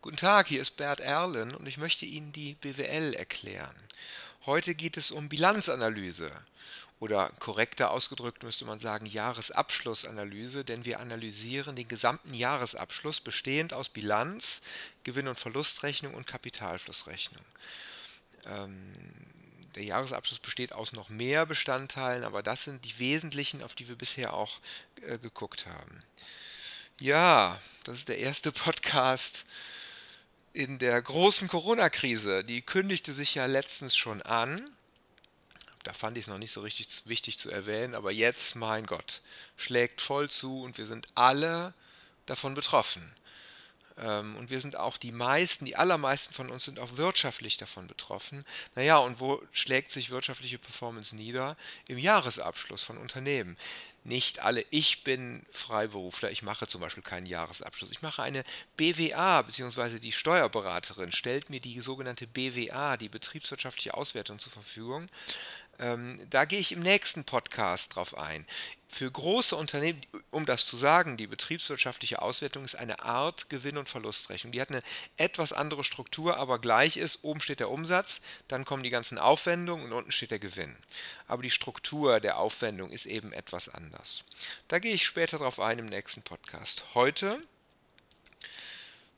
Guten Tag, hier ist Bert Erlen und ich möchte Ihnen die BWL erklären. Heute geht es um Bilanzanalyse oder korrekter ausgedrückt müsste man sagen Jahresabschlussanalyse, denn wir analysieren den gesamten Jahresabschluss bestehend aus Bilanz, Gewinn- und Verlustrechnung und Kapitalflussrechnung. Ähm, der Jahresabschluss besteht aus noch mehr Bestandteilen, aber das sind die wesentlichen, auf die wir bisher auch äh, geguckt haben. Ja, das ist der erste Podcast in der großen Corona-Krise. Die kündigte sich ja letztens schon an. Da fand ich es noch nicht so richtig wichtig zu erwähnen, aber jetzt, mein Gott, schlägt voll zu und wir sind alle davon betroffen. Ähm, und wir sind auch die meisten, die allermeisten von uns sind auch wirtschaftlich davon betroffen. Naja, und wo schlägt sich wirtschaftliche Performance nieder? Im Jahresabschluss von Unternehmen. Nicht alle, ich bin Freiberufler, ich mache zum Beispiel keinen Jahresabschluss. Ich mache eine BWA, beziehungsweise die Steuerberaterin stellt mir die sogenannte BWA, die betriebswirtschaftliche Auswertung zur Verfügung. Ähm, da gehe ich im nächsten Podcast drauf ein. Für große Unternehmen, um das zu sagen, die betriebswirtschaftliche Auswertung ist eine Art Gewinn- und Verlustrechnung. Die hat eine etwas andere Struktur, aber gleich ist, oben steht der Umsatz, dann kommen die ganzen Aufwendungen und unten steht der Gewinn. Aber die Struktur der Aufwendung ist eben etwas anders. Da gehe ich später drauf ein im nächsten Podcast. Heute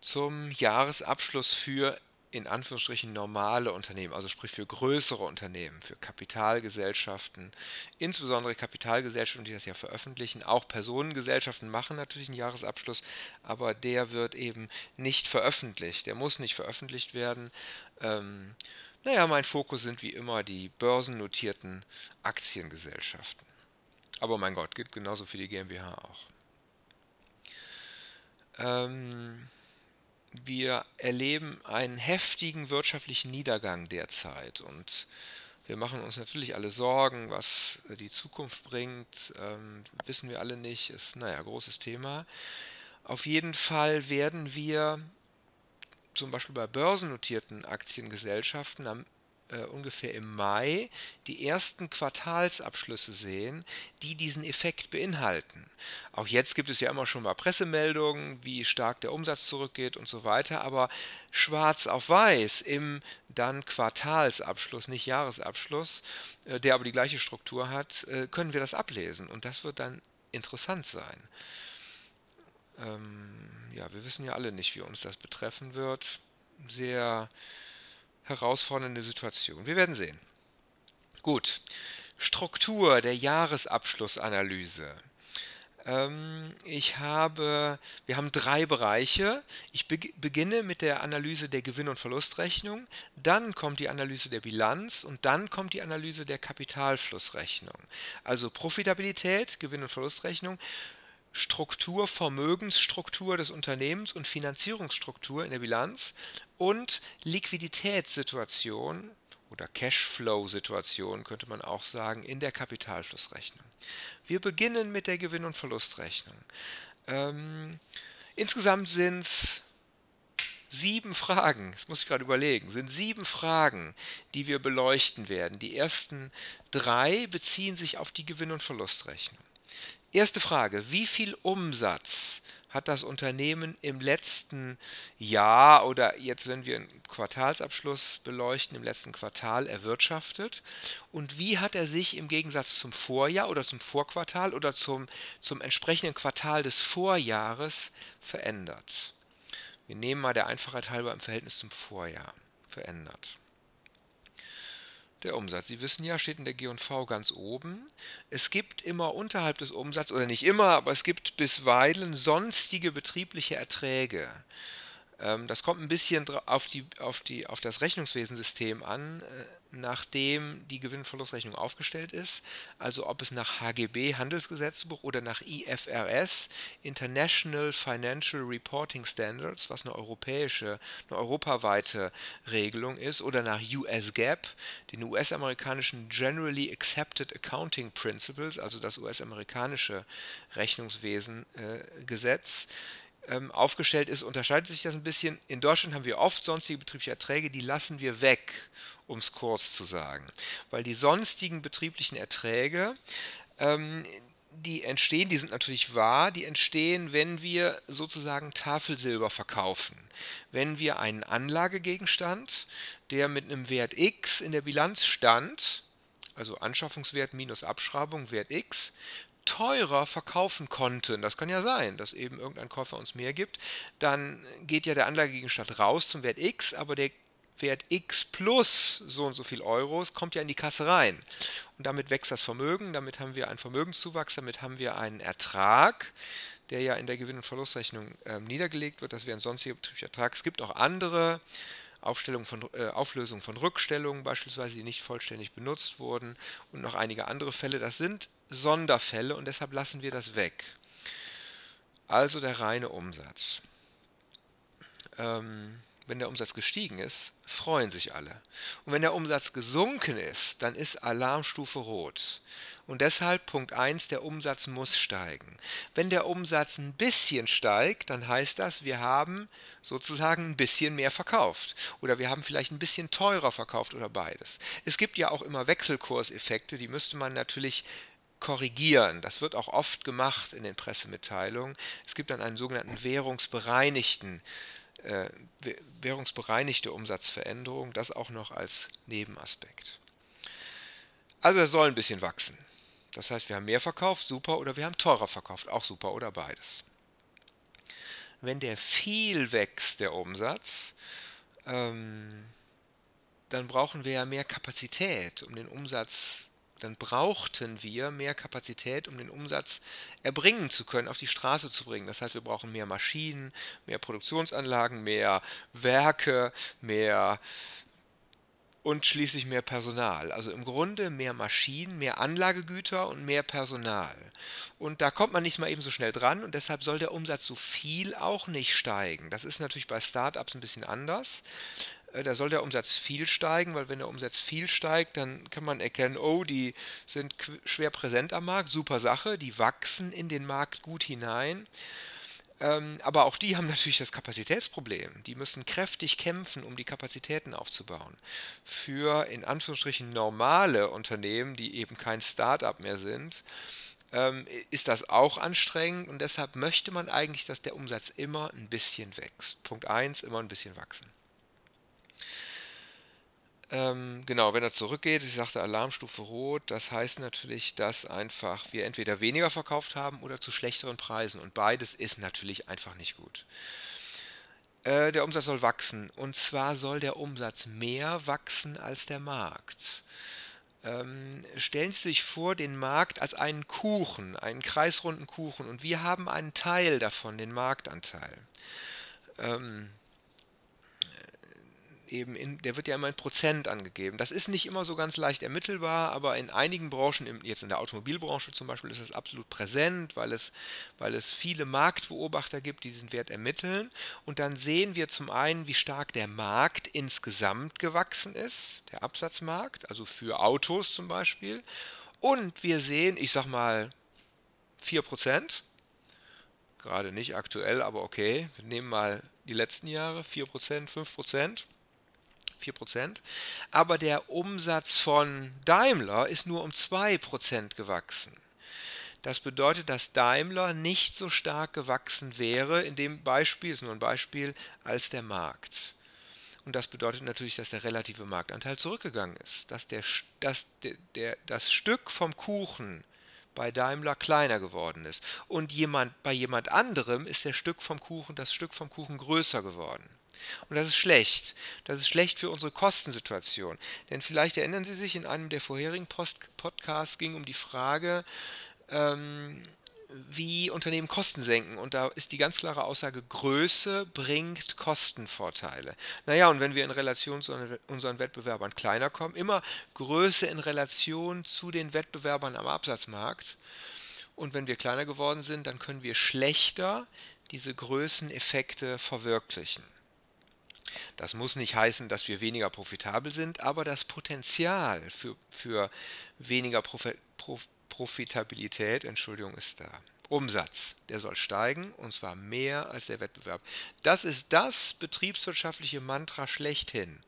zum Jahresabschluss für in Anführungsstrichen normale Unternehmen, also sprich für größere Unternehmen, für Kapitalgesellschaften, insbesondere Kapitalgesellschaften, die das ja veröffentlichen, auch Personengesellschaften machen natürlich einen Jahresabschluss, aber der wird eben nicht veröffentlicht, der muss nicht veröffentlicht werden. Ähm, naja, mein Fokus sind wie immer die börsennotierten Aktiengesellschaften. Aber mein Gott, gilt genauso für die GmbH auch. Ähm, wir erleben einen heftigen wirtschaftlichen Niedergang derzeit und wir machen uns natürlich alle Sorgen, was die Zukunft bringt, ähm, wissen wir alle nicht, ist naja, großes Thema. Auf jeden Fall werden wir zum Beispiel bei börsennotierten Aktiengesellschaften am äh, ungefähr im Mai die ersten Quartalsabschlüsse sehen, die diesen Effekt beinhalten. Auch jetzt gibt es ja immer schon mal Pressemeldungen, wie stark der Umsatz zurückgeht und so weiter, aber schwarz auf weiß im dann Quartalsabschluss, nicht Jahresabschluss, äh, der aber die gleiche Struktur hat, äh, können wir das ablesen und das wird dann interessant sein. Ähm, ja, wir wissen ja alle nicht, wie uns das betreffen wird. Sehr herausfordernde Situation. Wir werden sehen. Gut, Struktur der Jahresabschlussanalyse. Ähm, ich habe, wir haben drei Bereiche. Ich beginne mit der Analyse der Gewinn- und Verlustrechnung, dann kommt die Analyse der Bilanz und dann kommt die Analyse der Kapitalflussrechnung. Also Profitabilität, Gewinn- und Verlustrechnung, Struktur, Vermögensstruktur des Unternehmens und Finanzierungsstruktur in der Bilanz und Liquiditätssituation oder Cashflow-Situation könnte man auch sagen in der Kapitalflussrechnung. Wir beginnen mit der Gewinn- und Verlustrechnung. Ähm, insgesamt sind es sieben Fragen, das muss ich gerade überlegen, sind sieben Fragen, die wir beleuchten werden. Die ersten drei beziehen sich auf die Gewinn- und Verlustrechnung. Erste Frage, wie viel Umsatz hat das Unternehmen im letzten Jahr oder jetzt, wenn wir einen Quartalsabschluss beleuchten, im letzten Quartal erwirtschaftet? Und wie hat er sich im Gegensatz zum Vorjahr oder zum Vorquartal oder zum, zum entsprechenden Quartal des Vorjahres verändert? Wir nehmen mal der Einfachheit halber im Verhältnis zum Vorjahr verändert. Der Umsatz, Sie wissen ja, steht in der G&V ganz oben. Es gibt immer unterhalb des Umsatzes, oder nicht immer, aber es gibt bisweilen sonstige betriebliche Erträge. Ähm, das kommt ein bisschen auf, die, auf, die, auf das Rechnungswesensystem an, äh, nachdem die Gewinn-Verlustrechnung aufgestellt ist. Also ob es nach HGB Handelsgesetzbuch oder nach IFRS International Financial Reporting Standards, was eine europäische, eine europaweite Regelung ist, oder nach US GAAP, den US-amerikanischen Generally Accepted Accounting Principles, also das US-amerikanische Rechnungswesengesetz. Äh, ähm, aufgestellt ist, unterscheidet sich das ein bisschen. In Deutschland haben wir oft sonstige betriebliche Erträge, die lassen wir weg, um es kurz zu sagen. Weil die sonstigen betrieblichen Erträge, ähm, die entstehen, die sind natürlich wahr, die entstehen, wenn wir sozusagen Tafelsilber verkaufen. Wenn wir einen Anlagegegenstand, der mit einem Wert x in der Bilanz stand, also Anschaffungswert minus Abschreibung, Wert x, teurer verkaufen konnten, das kann ja sein, dass eben irgendein Käufer uns mehr gibt, dann geht ja der Anlagegegenstand raus zum Wert x, aber der Wert x plus so und so viel Euros kommt ja in die Kasse rein. Und damit wächst das Vermögen, damit haben wir einen Vermögenszuwachs, damit haben wir einen Ertrag, der ja in der Gewinn- und Verlustrechnung äh, niedergelegt wird. Das wäre ein sonstiger betrieblicher Ertrag. Es gibt auch andere Aufstellung von, äh, Auflösung von Rückstellungen beispielsweise, die nicht vollständig benutzt wurden und noch einige andere Fälle. Das sind Sonderfälle und deshalb lassen wir das weg. Also der reine Umsatz. Ähm, wenn der Umsatz gestiegen ist, freuen sich alle. Und wenn der Umsatz gesunken ist, dann ist Alarmstufe rot. Und deshalb Punkt 1, der Umsatz muss steigen. Wenn der Umsatz ein bisschen steigt, dann heißt das, wir haben sozusagen ein bisschen mehr verkauft. Oder wir haben vielleicht ein bisschen teurer verkauft oder beides. Es gibt ja auch immer Wechselkurseffekte, die müsste man natürlich korrigieren. Das wird auch oft gemacht in den Pressemitteilungen. Es gibt dann einen sogenannten währungsbereinigten äh, währungsbereinigte Umsatzveränderung, das auch noch als Nebenaspekt. Also er soll ein bisschen wachsen. Das heißt, wir haben mehr verkauft, super, oder wir haben teurer verkauft, auch super, oder beides. Wenn der viel wächst, der Umsatz, ähm, dann brauchen wir ja mehr Kapazität, um den Umsatz dann brauchten wir mehr Kapazität, um den Umsatz erbringen zu können, auf die Straße zu bringen. Das heißt, wir brauchen mehr Maschinen, mehr Produktionsanlagen, mehr Werke, mehr und schließlich mehr Personal. Also im Grunde mehr Maschinen, mehr Anlagegüter und mehr Personal. Und da kommt man nicht mal eben so schnell dran und deshalb soll der Umsatz so viel auch nicht steigen. Das ist natürlich bei Startups ein bisschen anders. Äh, da soll der Umsatz viel steigen, weil wenn der Umsatz viel steigt, dann kann man erkennen, oh, die sind schwer präsent am Markt, super Sache, die wachsen in den Markt gut hinein. Ähm, aber auch die haben natürlich das Kapazitätsproblem. Die müssen kräftig kämpfen, um die Kapazitäten aufzubauen. Für in Anführungsstrichen normale Unternehmen, die eben kein Start-up mehr sind, ähm, ist das auch anstrengend und deshalb möchte man eigentlich, dass der Umsatz immer ein bisschen wächst. Punkt 1, immer ein bisschen wachsen. Ähm, genau, wenn er zurückgeht, ich sagte Alarmstufe Rot, das heißt natürlich, dass einfach wir entweder weniger verkauft haben oder zu schlechteren Preisen. Und beides ist natürlich einfach nicht gut. Äh, der Umsatz soll wachsen. Und zwar soll der Umsatz mehr wachsen als der Markt. Ähm, stellen Sie sich vor, den Markt als einen Kuchen, einen kreisrunden Kuchen. Und wir haben einen Teil davon, den Marktanteil. Ähm, eben in, der wird ja immer in Prozent angegeben. Das ist nicht immer so ganz leicht ermittelbar, aber in einigen Branchen, jetzt in der Automobilbranche zum Beispiel, ist es absolut präsent, weil es, weil es viele Marktbeobachter gibt, die diesen Wert ermitteln. Und dann sehen wir zum einen, wie stark der Markt insgesamt gewachsen ist, der Absatzmarkt, also für Autos zum Beispiel. Und wir sehen, ich sag mal, 4%. Gerade nicht aktuell, aber okay. Wir nehmen mal die letzten Jahre, 4%, 5%. 4%, aber der Umsatz von Daimler ist nur um 2% gewachsen. Das bedeutet, dass Daimler nicht so stark gewachsen wäre, in dem Beispiel, ist nur ein Beispiel, als der Markt. Und das bedeutet natürlich, dass der relative Marktanteil zurückgegangen ist, dass, der, dass der, der, das Stück vom Kuchen bei Daimler kleiner geworden ist. Und jemand, bei jemand anderem ist der Stück vom Kuchen, das Stück vom Kuchen größer geworden. Und das ist schlecht. Das ist schlecht für unsere Kostensituation. Denn vielleicht erinnern Sie sich, in einem der vorherigen Post Podcasts ging um die Frage, ähm, wie Unternehmen Kosten senken. Und da ist die ganz klare Aussage, Größe bringt Kostenvorteile. Naja, und wenn wir in Relation zu unseren Wettbewerbern kleiner kommen, immer Größe in Relation zu den Wettbewerbern am Absatzmarkt. Und wenn wir kleiner geworden sind, dann können wir schlechter diese Größeneffekte verwirklichen. Das muss nicht heißen, dass wir weniger profitabel sind, aber das Potenzial für, für weniger Profi, Prof, Profitabilität, Entschuldigung, ist da. Umsatz, der soll steigen und zwar mehr als der Wettbewerb. Das ist das betriebswirtschaftliche Mantra schlechthin.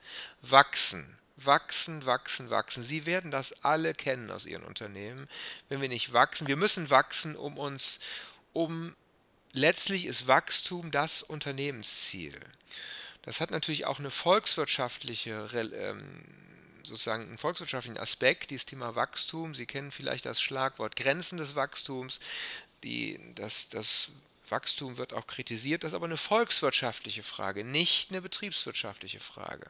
Wachsen, Wachsen, wachsen, wachsen. Sie werden das alle kennen aus Ihren Unternehmen. Wenn wir nicht wachsen, wir müssen wachsen, um uns, um letztlich ist Wachstum das Unternehmensziel. Das hat natürlich auch eine volkswirtschaftliche, ähm, sozusagen einen volkswirtschaftlichen Aspekt, dieses Thema Wachstum. Sie kennen vielleicht das Schlagwort Grenzen des Wachstums. Die, das, das Wachstum wird auch kritisiert, das ist aber eine volkswirtschaftliche Frage, nicht eine betriebswirtschaftliche Frage.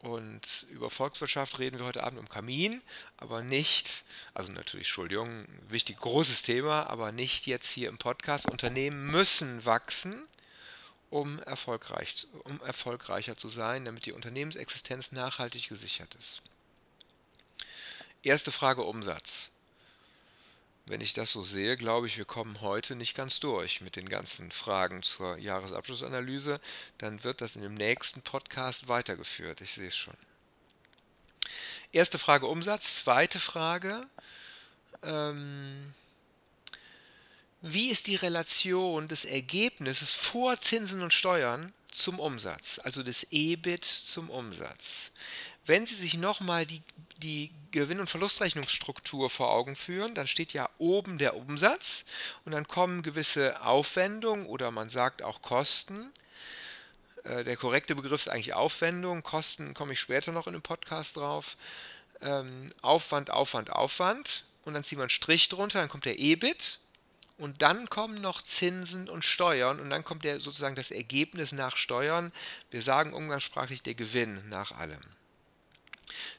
Und über Volkswirtschaft reden wir heute Abend im Kamin, aber nicht, also natürlich, Entschuldigung, wichtig, großes Thema, aber nicht jetzt hier im Podcast. Unternehmen müssen wachsen, um, erfolgreich, um erfolgreicher zu sein, damit die Unternehmensexistenz nachhaltig gesichert ist. Erste Frage Umsatz. Wenn ich das so sehe, glaube ich, wir kommen heute nicht ganz durch mit den ganzen Fragen zur Jahresabschlussanalyse. Dann wird das in dem nächsten Podcast weitergeführt. Ich sehe es schon. Erste Frage Umsatz. Zweite Frage. Ähm, wie ist die Relation des Ergebnisses vor Zinsen und Steuern zum Umsatz, also des EBIT zum Umsatz? Wenn Sie sich nochmal die, die Gewinn- und Verlustrechnungsstruktur vor Augen führen, dann steht ja oben der Umsatz und dann kommen gewisse Aufwendungen oder man sagt auch Kosten. Äh, der korrekte Begriff ist eigentlich Aufwendung. Kosten komme ich später noch in einem Podcast drauf. Ähm, Aufwand, Aufwand, Aufwand. Und dann ziehen wir einen Strich drunter, dann kommt der EBIT. Und dann kommen noch Zinsen und Steuern und dann kommt der, sozusagen das Ergebnis nach Steuern. Wir sagen umgangssprachlich der Gewinn nach allem.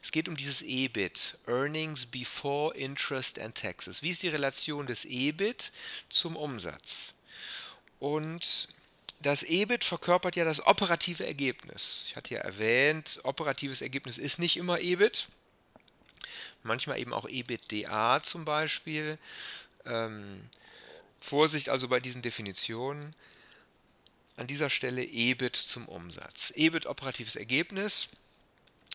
Es geht um dieses EBIT, Earnings Before Interest and Taxes. Wie ist die Relation des EBIT zum Umsatz? Und das EBIT verkörpert ja das operative Ergebnis. Ich hatte ja erwähnt, operatives Ergebnis ist nicht immer EBIT. Manchmal eben auch EBITDA zum Beispiel. Ähm, Vorsicht also bei diesen Definitionen. An dieser Stelle EBIT zum Umsatz. EBIT operatives Ergebnis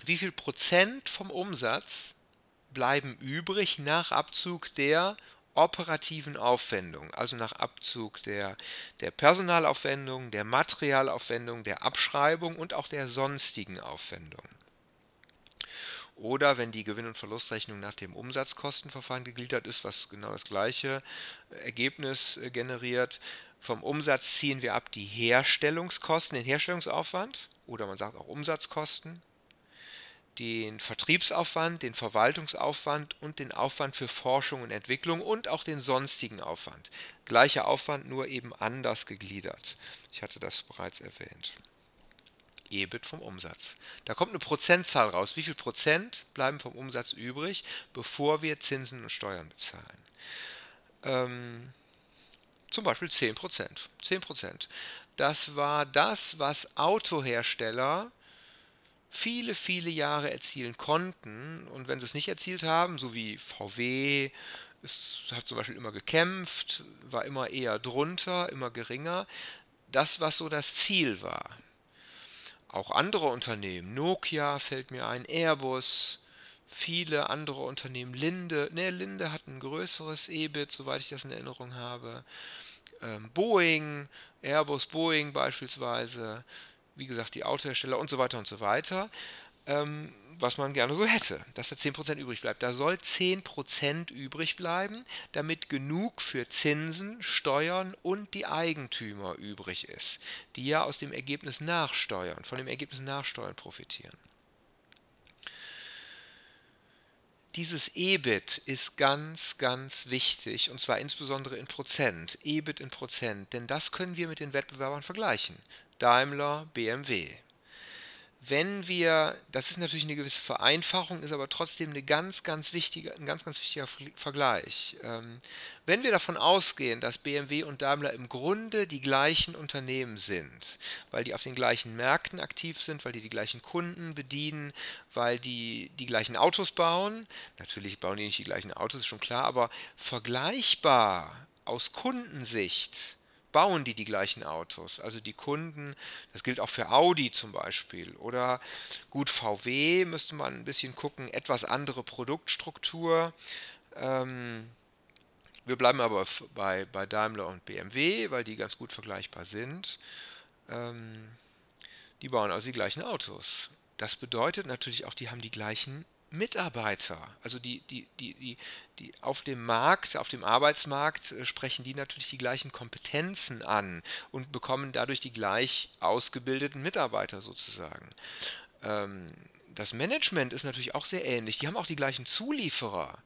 wie viel Prozent vom Umsatz bleiben übrig nach Abzug der operativen Aufwendung, also nach Abzug der, der Personalaufwendung, der Materialaufwendung, der Abschreibung und auch der sonstigen Aufwendung. Oder wenn die Gewinn- und Verlustrechnung nach dem Umsatzkostenverfahren gegliedert ist, was genau das gleiche Ergebnis äh, generiert, vom Umsatz ziehen wir ab die Herstellungskosten, den Herstellungsaufwand oder man sagt auch Umsatzkosten den Vertriebsaufwand, den Verwaltungsaufwand und den Aufwand für Forschung und Entwicklung und auch den sonstigen Aufwand. Gleicher Aufwand, nur eben anders gegliedert. Ich hatte das bereits erwähnt. EBIT vom Umsatz. Da kommt eine Prozentzahl raus. Wie viel Prozent bleiben vom Umsatz übrig, bevor wir Zinsen und Steuern bezahlen? Ähm, zum Beispiel 10 Prozent. 10 Prozent. Das war das, was Autohersteller viele, viele Jahre erzielen konnten. Und wenn sie es nicht erzielt haben, so wie VW, es hat zum Beispiel immer gekämpft, war immer eher drunter, immer geringer, das, was so das Ziel war. Auch andere Unternehmen, Nokia fällt mir ein, Airbus, viele andere Unternehmen, Linde, ne, Linde hat ein größeres EBIT, soweit ich das in Erinnerung habe. Ähm, Boeing, Airbus, Boeing beispielsweise, wie gesagt, die Autohersteller und so weiter und so weiter, ähm, was man gerne so hätte, dass da 10% übrig bleibt. Da soll 10% übrig bleiben, damit genug für Zinsen, Steuern und die Eigentümer übrig ist, die ja aus dem Ergebnis nachsteuern, von dem Ergebnis nachsteuern profitieren. Dieses EBIT ist ganz, ganz wichtig und zwar insbesondere in Prozent, EBIT in Prozent, denn das können wir mit den Wettbewerbern vergleichen. Daimler, BMW. Wenn wir, das ist natürlich eine gewisse Vereinfachung, ist aber trotzdem eine ganz, ganz wichtige, ein ganz, ganz wichtiger Vergleich. Ähm, wenn wir davon ausgehen, dass BMW und Daimler im Grunde die gleichen Unternehmen sind, weil die auf den gleichen Märkten aktiv sind, weil die die gleichen Kunden bedienen, weil die die gleichen Autos bauen, natürlich bauen die nicht die gleichen Autos, ist schon klar, aber vergleichbar aus Kundensicht bauen die die gleichen Autos. Also die Kunden, das gilt auch für Audi zum Beispiel. Oder gut, VW müsste man ein bisschen gucken, etwas andere Produktstruktur. Ähm, wir bleiben aber bei, bei Daimler und BMW, weil die ganz gut vergleichbar sind. Ähm, die bauen also die gleichen Autos. das bedeutet natürlich auch, die haben die gleichen Mitarbeiter. Also die, die, die, die, die auf dem Markt, auf dem Arbeitsmarkt äh, sprechen die natürlich die gleichen Kompetenzen an und bekommen dadurch die gleich ausgebildeten Mitarbeiter sozusagen. Ähm, das Management ist natürlich auch sehr ähnlich. Die haben auch die gleichen Zulieferer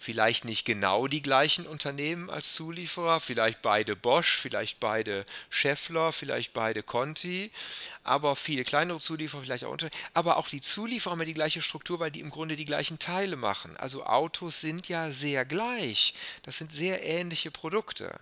vielleicht nicht genau die gleichen Unternehmen als Zulieferer, vielleicht beide Bosch, vielleicht beide Scheffler, vielleicht beide Conti, aber viele kleinere Zulieferer, vielleicht auch unter, aber auch die Zulieferer haben ja die gleiche Struktur, weil die im Grunde die gleichen Teile machen. Also Autos sind ja sehr gleich. Das sind sehr ähnliche Produkte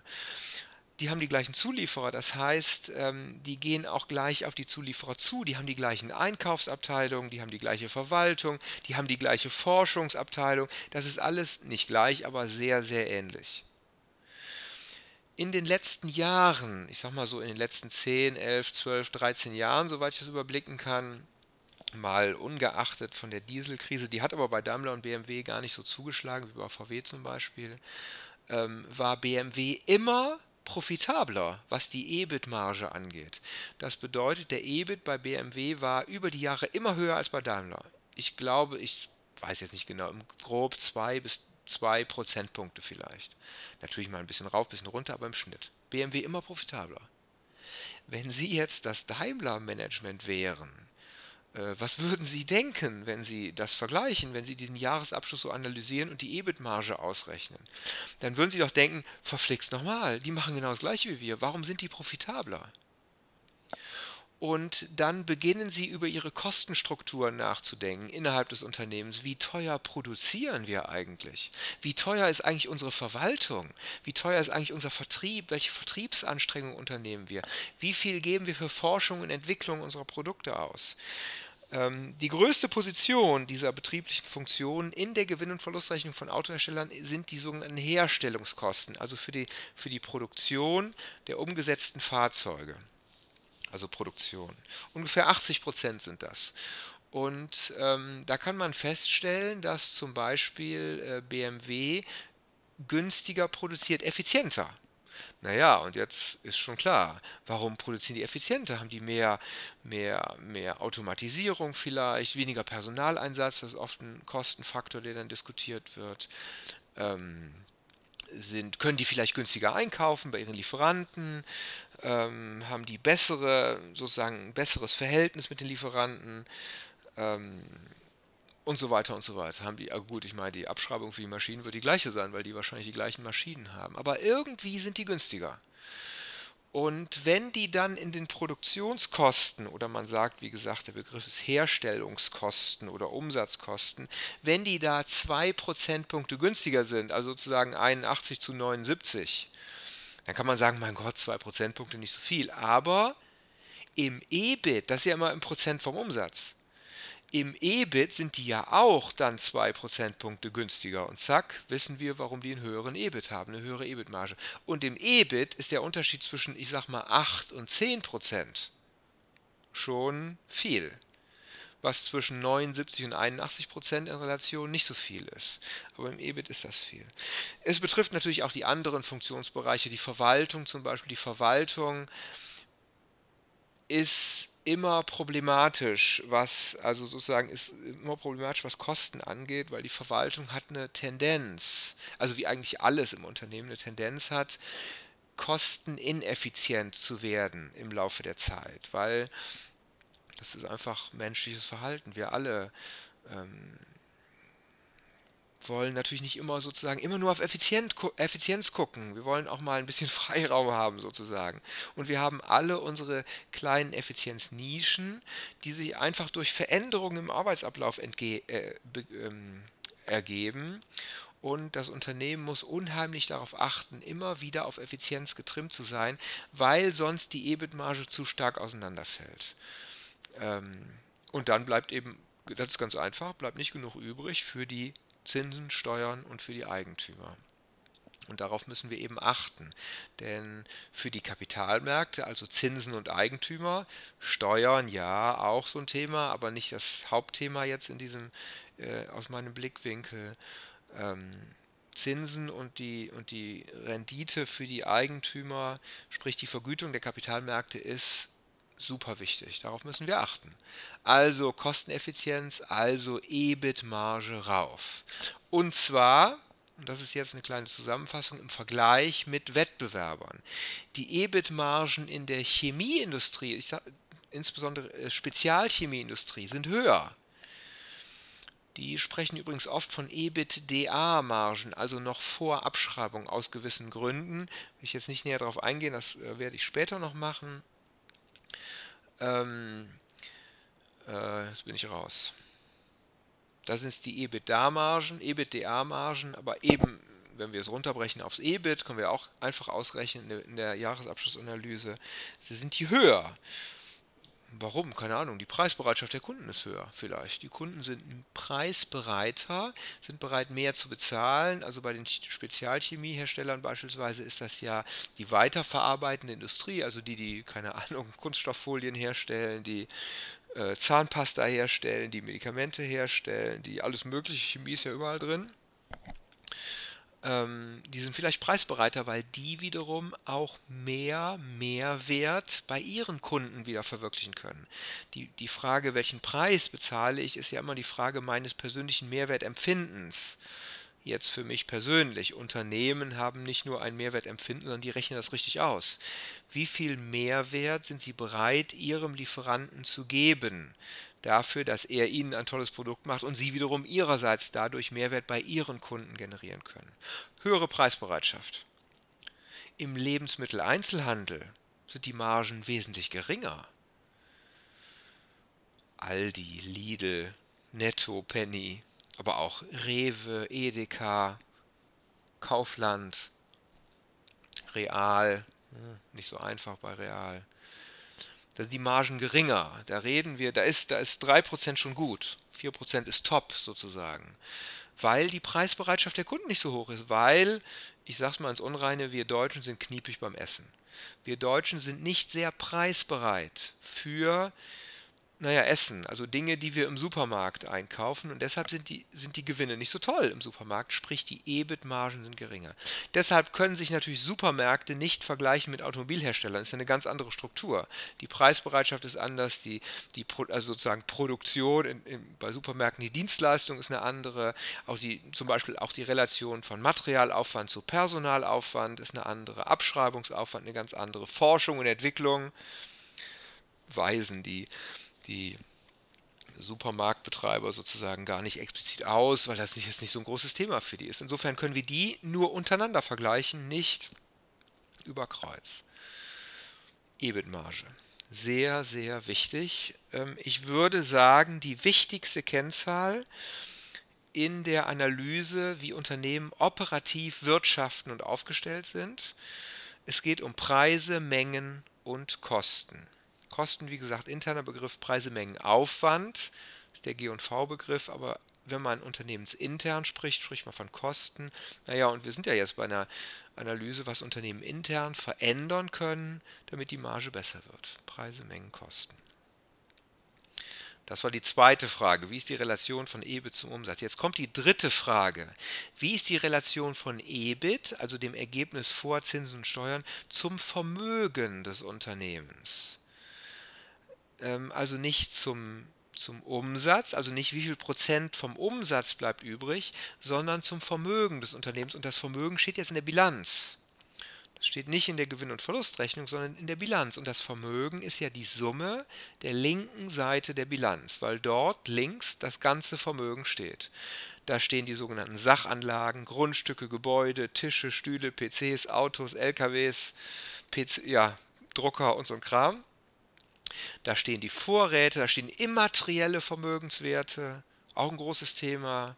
die haben die gleichen Zulieferer, das heißt, ähm, die gehen auch gleich auf die Zulieferer zu, die haben die gleichen Einkaufsabteilungen, die haben die gleiche Verwaltung, die haben die gleiche Forschungsabteilung, das ist alles nicht gleich, aber sehr, sehr ähnlich. In den letzten Jahren, ich sag mal so in den letzten 10, 11, 12, 13 Jahren, soweit ich das überblicken kann, mal ungeachtet von der Dieselkrise, die hat aber bei Daimler und BMW gar nicht so zugeschlagen wie bei VW zum Beispiel, ähm, war BMW immer profitabler, was die EBIT-Marge angeht. Das bedeutet, der EBIT bei BMW war über die Jahre immer höher als bei Daimler. Ich glaube, ich weiß jetzt nicht genau, grob zwei bis zwei Prozentpunkte vielleicht. Natürlich mal ein bisschen rauf, ein bisschen runter, aber im Schnitt. BMW immer profitabler. Wenn Sie jetzt das Daimler-Management wären, was würden Sie denken, wenn Sie das vergleichen, wenn Sie diesen Jahresabschluss so analysieren und die EBIT-Marge ausrechnen? Dann würden Sie doch denken, verflixt nochmal, die machen genau das gleiche wie wir, warum sind die profitabler? Und dann beginnen Sie über Ihre Kostenstrukturen nachzudenken innerhalb des Unternehmens. Wie teuer produzieren wir eigentlich? Wie teuer ist eigentlich unsere Verwaltung? Wie teuer ist eigentlich unser Vertrieb? Welche Vertriebsanstrengungen unternehmen wir? Wie viel geben wir für Forschung und Entwicklung unserer Produkte aus? Ähm, die größte Position dieser betrieblichen Funktionen in der Gewinn- und Verlustrechnung von Autoherstellern sind die sogenannten Herstellungskosten, also für die, für die Produktion der umgesetzten Fahrzeuge also Produktion. Ungefähr 80 Prozent sind das. Und ähm, da kann man feststellen, dass zum Beispiel äh, BMW günstiger produziert, effizienter. Naja, und jetzt ist schon klar, warum produzieren die effizienter? Haben die mehr, mehr, mehr Automatisierung vielleicht, weniger Personaleinsatz, das ist oft ein Kostenfaktor, der dann diskutiert wird. Ähm, sind, können die vielleicht günstiger einkaufen bei ihren Lieferanten, ähm, haben die bessere, sozusagen ein besseres Verhältnis mit den Lieferanten ähm, und so weiter und so weiter. Haben die, gut, ich meine, die Abschreibung für die Maschinen wird die gleiche sein, weil die wahrscheinlich die gleichen Maschinen haben. Aber irgendwie sind die günstiger. Und wenn die dann in den Produktionskosten, oder man sagt, wie gesagt, der Begriff ist Herstellungskosten oder Umsatzkosten, wenn die da zwei Prozentpunkte günstiger sind, also sozusagen 81 zu 79, dann kann man sagen, mein Gott, zwei Prozentpunkte nicht so viel. Aber im EBIT, das ist ja immer im Prozent vom Umsatz, im EBIT sind die ja auch dann zwei Prozentpunkte günstiger. Und zack, wissen wir, warum die einen höheren EBIT haben, eine höhere EBIT-Marge. Und im EBIT ist der Unterschied zwischen, ich sag mal, 8 und 10 Prozent schon viel. Was zwischen 79 und 81 Prozent in Relation nicht so viel ist. Aber im EBIT ist das viel. Es betrifft natürlich auch die anderen Funktionsbereiche, die Verwaltung zum Beispiel. Die Verwaltung ist immer problematisch, was, also sozusagen ist immer problematisch, was Kosten angeht, weil die Verwaltung hat eine Tendenz, also wie eigentlich alles im Unternehmen eine Tendenz hat, kostenineffizient zu werden im Laufe der Zeit, weil das ist einfach menschliches Verhalten. Wir alle ähm, wollen natürlich nicht immer sozusagen immer nur auf Effizient, Effizienz gucken. Wir wollen auch mal ein bisschen Freiraum haben sozusagen. Und wir haben alle unsere kleinen Effizienznischen, die sich einfach durch Veränderungen im Arbeitsablauf äh, ähm, ergeben. Und das Unternehmen muss unheimlich darauf achten, immer wieder auf Effizienz getrimmt zu sein, weil sonst die EBIT-Marge zu stark auseinanderfällt. Ähm, und dann bleibt eben, das ist ganz einfach, bleibt nicht genug übrig für die Zinsen, Steuern und für die Eigentümer. Und darauf müssen wir eben achten. Denn für die Kapitalmärkte, also Zinsen und Eigentümer, Steuern ja auch so ein Thema, aber nicht das Hauptthema jetzt in diesem, äh, aus meinem Blickwinkel. Ähm, Zinsen und die, und die Rendite für die Eigentümer, sprich die Vergütung der Kapitalmärkte, ist super wichtig. Darauf müssen wir achten. Also Kosteneffizienz, also EBIT-Marge rauf. Und zwar, und das ist jetzt eine kleine Zusammenfassung, im Vergleich mit Wettbewerbern. Die EBIT-Margen in der Chemieindustrie, ich sag, insbesondere äh, Spezialchemieindustrie, sind höher. Die sprechen übrigens oft von EBITDA-Margen, also noch vor Abschreibung aus gewissen Gründen. Will ich jetzt nicht näher darauf eingehen, das äh, werde ich später noch machen. Ähm, äh, jetzt bin ich raus. Das sind die EBITDA-Margen, EBITDA-Margen, aber eben, wenn wir es runterbrechen aufs EBIT, können wir auch einfach ausrechnen in der Jahresabschlussanalyse, sie sind die höher. Warum? Keine Ahnung. Die Preisbereitschaft der Kunden ist höher vielleicht. Die Kunden sind preisbereiter, sind bereit mehr zu bezahlen. Also bei den Spezialchemieherstellern beispielsweise ist das ja die weiterverarbeitende Industrie, also die, die, keine Ahnung, Kunststofffolien herstellen, die äh, Zahnpasta herstellen, die Medikamente herstellen, die alles mögliche, Chemie ist ja überall drin ähm, die sind vielleicht preisbereiter, weil die wiederum auch mehr Mehrwert bei ihren Kunden wieder verwirklichen können. Die, die Frage, welchen Preis bezahle ich, ist ja immer die Frage meines persönlichen Mehrwertempfindens. Jetzt für mich persönlich. Unternehmen haben nicht nur ein Mehrwertempfinden, sondern die rechnen das richtig aus. Wie viel Mehrwert sind sie bereit, ihrem Lieferanten zu geben? Dafür, dass er ihnen ein tolles Produkt macht und sie wiederum ihrerseits dadurch Mehrwert bei ihren Kunden generieren können. Höhere Preisbereitschaft. Im Lebensmitteleinzelhandel sind die Margen wesentlich geringer. Aldi, Lidl, Netto, Penny, aber auch Rewe, Edeka, Kaufland, Real, nicht so einfach bei Real, da sind die Margen geringer. Da reden wir, da ist, da ist 3% schon gut. 4% ist top sozusagen. Weil die Preisbereitschaft der Kunden nicht so hoch ist. Weil, ich sag's mal ins Unreine, wir Deutschen sind kniepig beim Essen. Wir Deutschen sind nicht sehr preisbereit für naja, Essen, also Dinge, die wir im Supermarkt einkaufen. Und deshalb sind die, sind die Gewinne nicht so toll im Supermarkt, sprich die EBIT-Margen sind geringer. Deshalb können sich natürlich Supermärkte nicht vergleichen mit Automobilherstellern, das ist eine ganz andere Struktur. Die Preisbereitschaft ist anders, die, die also sozusagen Produktion in, in, bei Supermärkten, die Dienstleistung ist eine andere, auch die, zum Beispiel auch die Relation von Materialaufwand zu Personalaufwand ist eine andere, Abschreibungsaufwand eine ganz andere, Forschung und Entwicklung weisen die die Supermarktbetreiber sozusagen gar nicht explizit aus, weil das nicht, jetzt nicht so ein großes Thema für die ist. Insofern können wir die nur untereinander vergleichen, nicht über Kreuz. EBIT-Marge. Sehr, sehr wichtig. Ähm, ich würde sagen, die wichtigste Kennzahl in der Analyse, wie Unternehmen operativ wirtschaften und aufgestellt sind. Es geht um Preise, Mengen und Kosten. Kosten, wie gesagt, interner Begriff, Preise, Mengen, Aufwand, ist der G&V-Begriff, aber wenn man unternehmensintern spricht, spricht man von Kosten. Naja, und wir sind ja jetzt bei einer Analyse, was Unternehmen intern verändern können, damit die Marge besser wird. Preise, Mengen, Kosten. Das war die zweite Frage. Wie ist die Relation von EBIT zum Umsatz? Jetzt kommt die dritte Frage. Wie ist die Relation von EBIT, also dem Ergebnis vor Zinsen und Steuern, zum Vermögen des Unternehmens? Ähm, also nicht zum, zum Umsatz, also nicht wie viel Prozent vom Umsatz bleibt übrig, sondern zum Vermögen des Unternehmens. Und das Vermögen steht jetzt in der Bilanz. Das steht nicht in der Gewinn- und Verlustrechnung, sondern in der Bilanz. Und das Vermögen ist ja die Summe der linken Seite der Bilanz, weil dort links das ganze Vermögen steht. Da stehen die sogenannten Sachanlagen, Grundstücke, Gebäude, Tische, Stühle, PCs, Autos, LKWs, PC, ja, Drucker und so ein Kram. Da stehen die Vorräte, da stehen immaterielle Vermögenswerte, auch ein großes Thema.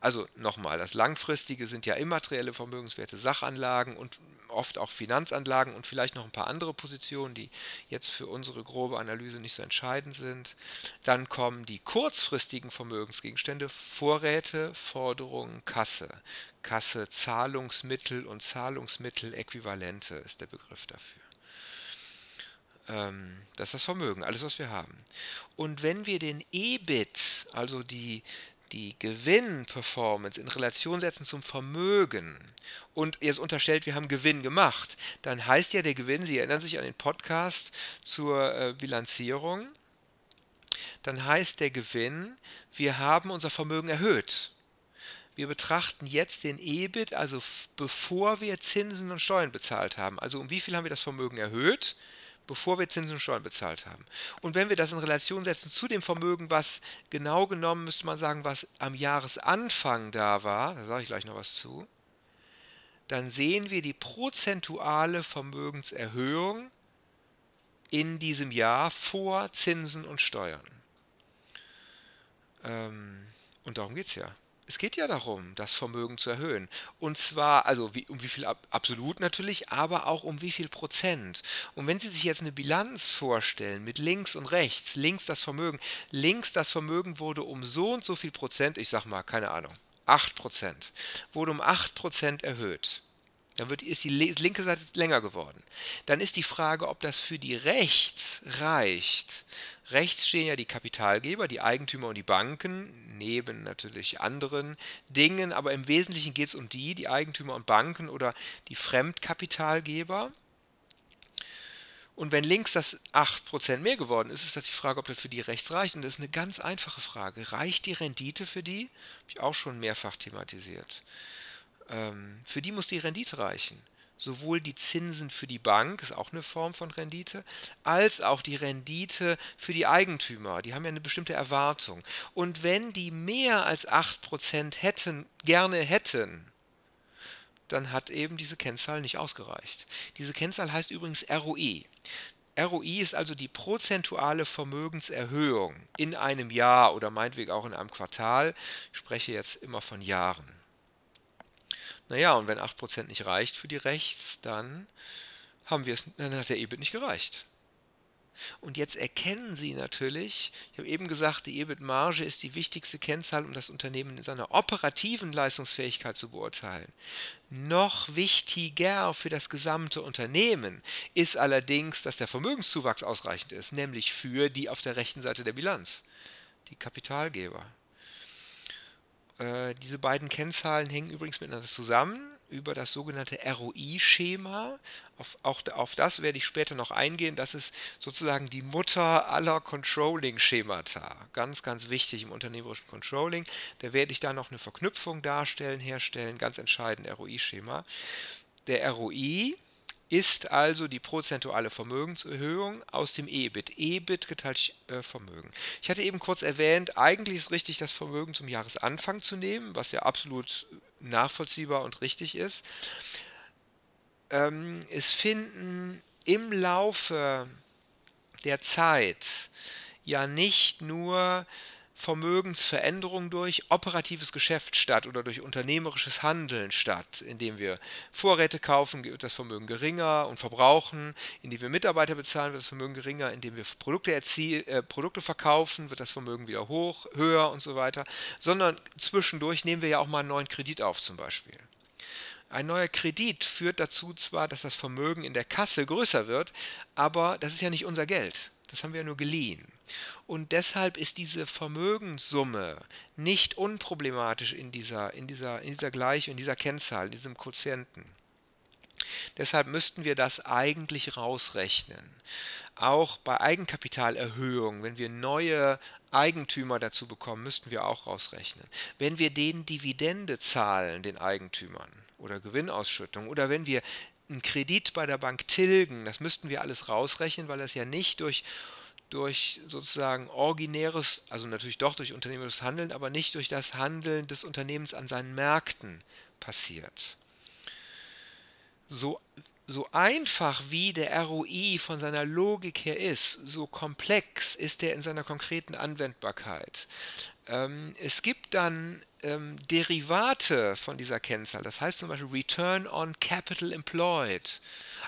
Also nochmal, das Langfristige sind ja immaterielle Vermögenswerte, Sachanlagen und oft auch Finanzanlagen und vielleicht noch ein paar andere Positionen, die jetzt für unsere grobe Analyse nicht so entscheidend sind. Dann kommen die kurzfristigen Vermögensgegenstände, Vorräte, Forderungen, Kasse. Kasse, Zahlungsmittel und Zahlungsmitteläquivalente ist der Begriff dafür. Ähm, das ist das Vermögen, alles, was wir haben. Und wenn wir den EBIT, also die, die Gewinnperformance in Relation setzen zum Vermögen und jetzt unterstellt, wir haben Gewinn gemacht, dann heißt ja der Gewinn, Sie erinnern sich an den Podcast zur äh, Bilanzierung, dann heißt der Gewinn, wir haben unser Vermögen erhöht. Wir betrachten jetzt den EBIT, also bevor wir Zinsen und Steuern bezahlt haben. Also um wie viel haben wir das Vermögen erhöht? Bevor wir Zinsen und Steuern bezahlt haben. Und wenn wir das in Relation setzen zu dem Vermögen, was genau genommen, müsste man sagen, was am Jahresanfang da war, da sage ich gleich noch was zu, dann sehen wir die prozentuale Vermögenserhöhung in diesem Jahr vor Zinsen und Steuern. Ähm, und darum geht es ja es geht ja darum, das Vermögen zu erhöhen. Und zwar, also wie, um wie viel ab, absolut natürlich, aber auch um wie viel Prozent. Und wenn Sie sich jetzt eine Bilanz vorstellen mit links und rechts, links das Vermögen, links das Vermögen wurde um so und so viel Prozent, ich sag mal, keine Ahnung, 8 Prozent, wurde um 8 Prozent erhöht. Dann wird, ist die linke Seite länger geworden. Dann ist die Frage, ob das für die rechts reicht. Rechts stehen ja die Kapitalgeber, die Eigentümer und die Banken, neben natürlich anderen Dingen, aber im Wesentlichen geht es um die, die Eigentümer und Banken oder die Fremdkapitalgeber. Und wenn links das 8% mehr geworden ist, ist das die Frage, ob das für die rechts reicht. Und das ist eine ganz einfache Frage. Reicht die Rendite für die? Habe ich auch schon mehrfach thematisiert. Ähm, für die muss die Rendite reichen. Sowohl die Zinsen für die Bank, ist auch eine Form von Rendite, als auch die Rendite für die Eigentümer. Die haben ja eine bestimmte Erwartung. Und wenn die mehr als 8% hätten, gerne hätten, dann hat eben diese Kennzahl nicht ausgereicht. Diese Kennzahl heißt übrigens ROE. ROI ist also die prozentuale Vermögenserhöhung in einem Jahr oder meinetwegen auch in einem Quartal. Ich spreche jetzt immer von Jahren. Naja, und wenn 8% nicht reicht für die Rechts, dann haben wir es, dann hat der EBIT nicht gereicht. Und jetzt erkennen Sie natürlich, ich habe eben gesagt, die EBIT-Marge ist die wichtigste Kennzahl, um das Unternehmen in seiner operativen Leistungsfähigkeit zu beurteilen. Noch wichtiger für das gesamte Unternehmen ist allerdings, dass der Vermögenszuwachs ausreichend ist, nämlich für die auf der rechten Seite der Bilanz, die Kapitalgeber. Äh, diese beiden Kennzahlen hängen übrigens miteinander zusammen über das sogenannte ROI-Schema. Auf, auch auf das werde ich später noch eingehen. Das ist sozusagen die Mutter aller Controlling-Schemata. Ganz, ganz wichtig im unternehmerischen Controlling. Da werde ich da noch eine Verknüpfung darstellen, herstellen. Ganz entscheidend ROI-Schema. Der ROI ist also die prozentuale Vermögenserhöhung aus dem EBIT. EBIT geteilt äh, Vermögen. Ich hatte eben kurz erwähnt, eigentlich ist richtig, das Vermögen zum Jahresanfang zu nehmen, was ja absolut nachvollziehbar und richtig ist. Ähm, es finden im Laufe der Zeit ja nicht nur Vermögensveränderung durch operatives Geschäft statt oder durch unternehmerisches Handeln statt, indem wir Vorräte kaufen, wird das Vermögen geringer und verbrauchen, indem wir Mitarbeiter bezahlen, wird das Vermögen geringer, indem wir Produkte, äh, Produkte verkaufen, wird das Vermögen wieder hoch, höher und so weiter, sondern zwischendurch nehmen wir ja auch mal einen neuen Kredit auf zum Beispiel. Ein neuer Kredit führt dazu zwar, dass das Vermögen in der Kasse größer wird, aber das ist ja nicht unser Geld. Das haben wir ja nur geliehen. Und deshalb ist diese Vermögenssumme nicht unproblematisch in dieser, in dieser, in dieser Gleichung, in dieser Kennzahl, in diesem Quotienten. Deshalb müssten wir das eigentlich rausrechnen. Auch bei Eigenkapitalerhöhung, wenn wir neue Eigentümer dazu bekommen, müssten wir auch rausrechnen. Wenn wir denen Dividende zahlen, den Eigentümern, oder Gewinnausschüttung, oder wenn wir einen Kredit bei der Bank tilgen, das müssten wir alles rausrechnen, weil das ja nicht durch durch sozusagen originäres, also natürlich doch durch unternehmerisches Handeln, aber nicht durch das Handeln des Unternehmens an seinen Märkten passiert. So, so einfach wie der ROI von seiner Logik her ist, so komplex ist er in seiner konkreten Anwendbarkeit. Ähm, es gibt dann ähm, Derivate von dieser Kennzahl, das heißt zum Beispiel Return on Capital Employed.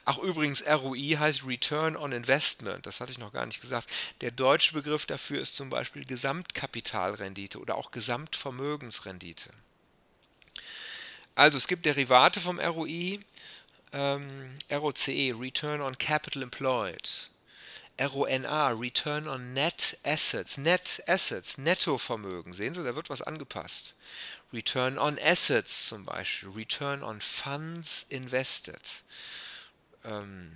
Ach übrigens, ROI heißt Return on Investment, das hatte ich noch gar nicht gesagt. Der deutsche Begriff dafür ist zum Beispiel Gesamtkapitalrendite oder auch Gesamtvermögensrendite. Also es gibt Derivate vom ROI, ähm, ROCE, Return on Capital Employed. RONA, Return on Net Assets, Net Assets, Nettovermögen. Sehen Sie, da wird was angepasst. Return on Assets zum Beispiel, Return on Funds Invested. Ähm,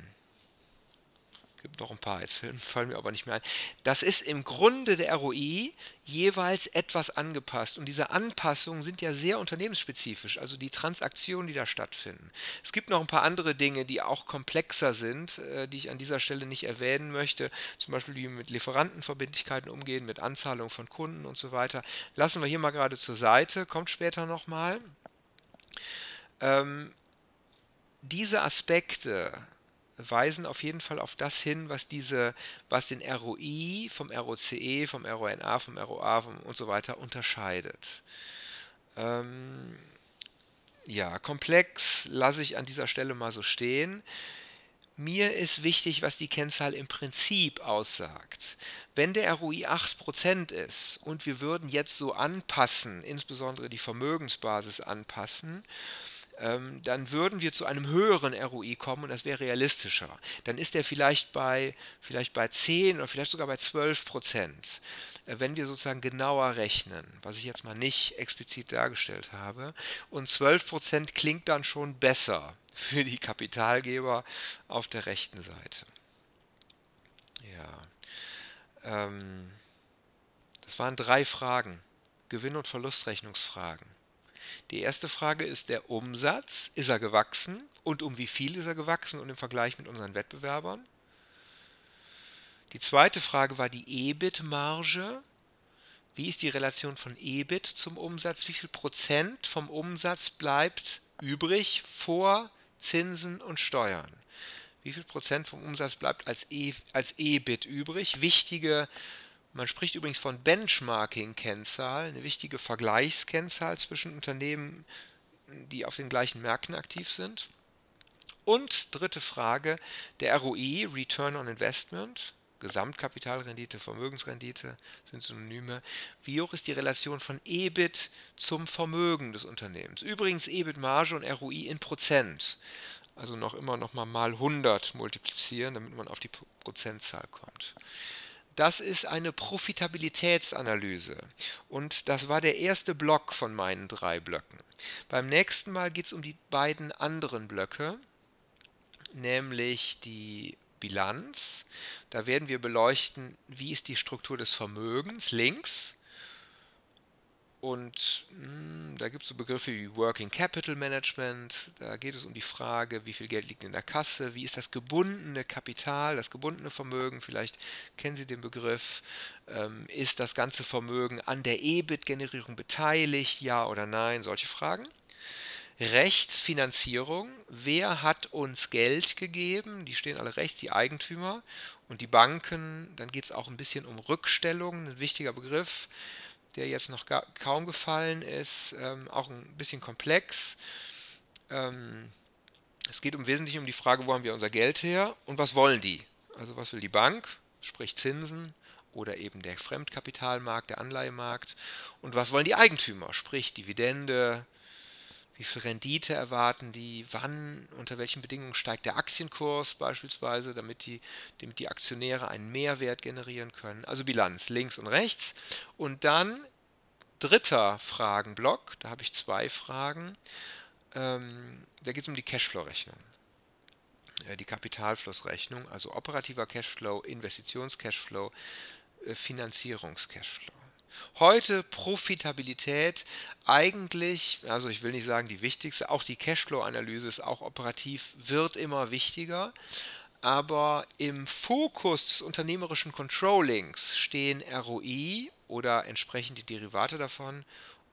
gibt noch ein paar, jetzt fallen mir aber nicht mehr ein. Das ist im Grunde der ROI jeweils etwas angepasst. Und diese Anpassungen sind ja sehr unternehmensspezifisch, also die Transaktionen, die da stattfinden. Es gibt noch ein paar andere Dinge, die auch komplexer sind, äh, die ich an dieser Stelle nicht erwähnen möchte. Zum Beispiel, wie wir mit Lieferantenverbindlichkeiten umgehen, mit Anzahlung von Kunden und so weiter. Lassen wir hier mal gerade zur Seite, kommt später nochmal. Ähm, diese Aspekte weisen auf jeden Fall auf das hin, was diese, was den ROI vom ROCE, vom RONA, vom ROA vom und so weiter unterscheidet. Ähm, ja, komplex lasse ich an dieser Stelle mal so stehen. Mir ist wichtig, was die Kennzahl im Prinzip aussagt. Wenn der ROI 8% ist und wir würden jetzt so anpassen, insbesondere die Vermögensbasis anpassen, dann würden wir zu einem höheren ROI kommen und das wäre realistischer. Dann ist er vielleicht bei, vielleicht bei 10 oder vielleicht sogar bei 12 Prozent. Äh, wenn wir sozusagen genauer rechnen, was ich jetzt mal nicht explizit dargestellt habe, und 12 Prozent klingt dann schon besser für die Kapitalgeber auf der rechten Seite. Ja. Ähm, das waren drei Fragen. Gewinn- und Verlustrechnungsfragen. Die erste Frage ist der Umsatz. Ist er gewachsen? Und um wie viel ist er gewachsen und im Vergleich mit unseren Wettbewerbern? Die zweite Frage war die EBIT-Marge. Wie ist die Relation von EBIT zum Umsatz? Wie viel Prozent vom Umsatz bleibt übrig vor Zinsen und Steuern? Wie viel Prozent vom Umsatz bleibt als, e, als EBIT übrig? Wichtige man spricht übrigens von Benchmarking-Kennzahl, eine wichtige Vergleichskennzahl zwischen Unternehmen, die auf den gleichen Märkten aktiv sind. Und dritte Frage, der ROI, Return on Investment, Gesamtkapitalrendite, Vermögensrendite sind Synonyme. Wie hoch ist die Relation von EBIT zum Vermögen des Unternehmens? Übrigens EBIT-Marge und ROI in Prozent. Also noch immer noch mal mal 100 multiplizieren, damit man auf die Prozentzahl kommt. Das ist eine Profitabilitätsanalyse. Und das war der erste Block von meinen drei Blöcken. Beim nächsten Mal geht es um die beiden anderen Blöcke, nämlich die Bilanz. Da werden wir beleuchten, wie ist die Struktur des Vermögens links und mh, hm, da gibt es so Begriffe wie Working Capital Management. Da geht es um die Frage, wie viel Geld liegt in der Kasse, wie ist das gebundene Kapital, das gebundene Vermögen. Vielleicht kennen Sie den Begriff. Ähm, ist das ganze Vermögen an der EBIT-Generierung beteiligt, ja oder nein? Solche Fragen. Rechtsfinanzierung. Wer hat uns Geld gegeben? Die stehen alle rechts, die Eigentümer. Und die Banken, dann geht es auch ein bisschen um Rückstellung, ein wichtiger Begriff der jetzt noch gar, kaum gefallen ist, ähm, auch ein bisschen komplex. Ähm, es geht im Wesentlichen um die Frage, wo haben wir unser Geld her und was wollen die? Also was will die Bank, sprich Zinsen oder eben der Fremdkapitalmarkt, der Anleihemarkt und was wollen die Eigentümer, sprich Dividende, wie viel Rendite erwarten die, wann, unter welchen Bedingungen steigt der Aktienkurs beispielsweise, damit die, damit die Aktionäre einen Mehrwert generieren können. Also Bilanz links und rechts. Und dann dritter Fragenblock, da habe ich zwei Fragen. Ähm, da geht es um die Cashflow-Rechnung. Äh, die Kapitalflussrechnung, also operativer Cashflow, Investitionscashflow, äh, Finanzierungscashflow. Heute Profitabilität eigentlich, also ich will nicht sagen die wichtigste, auch die Cashflow-Analyse ist auch operativ, wird immer wichtiger. Aber im Fokus des unternehmerischen Controllings stehen ROI oder entsprechend die Derivate davon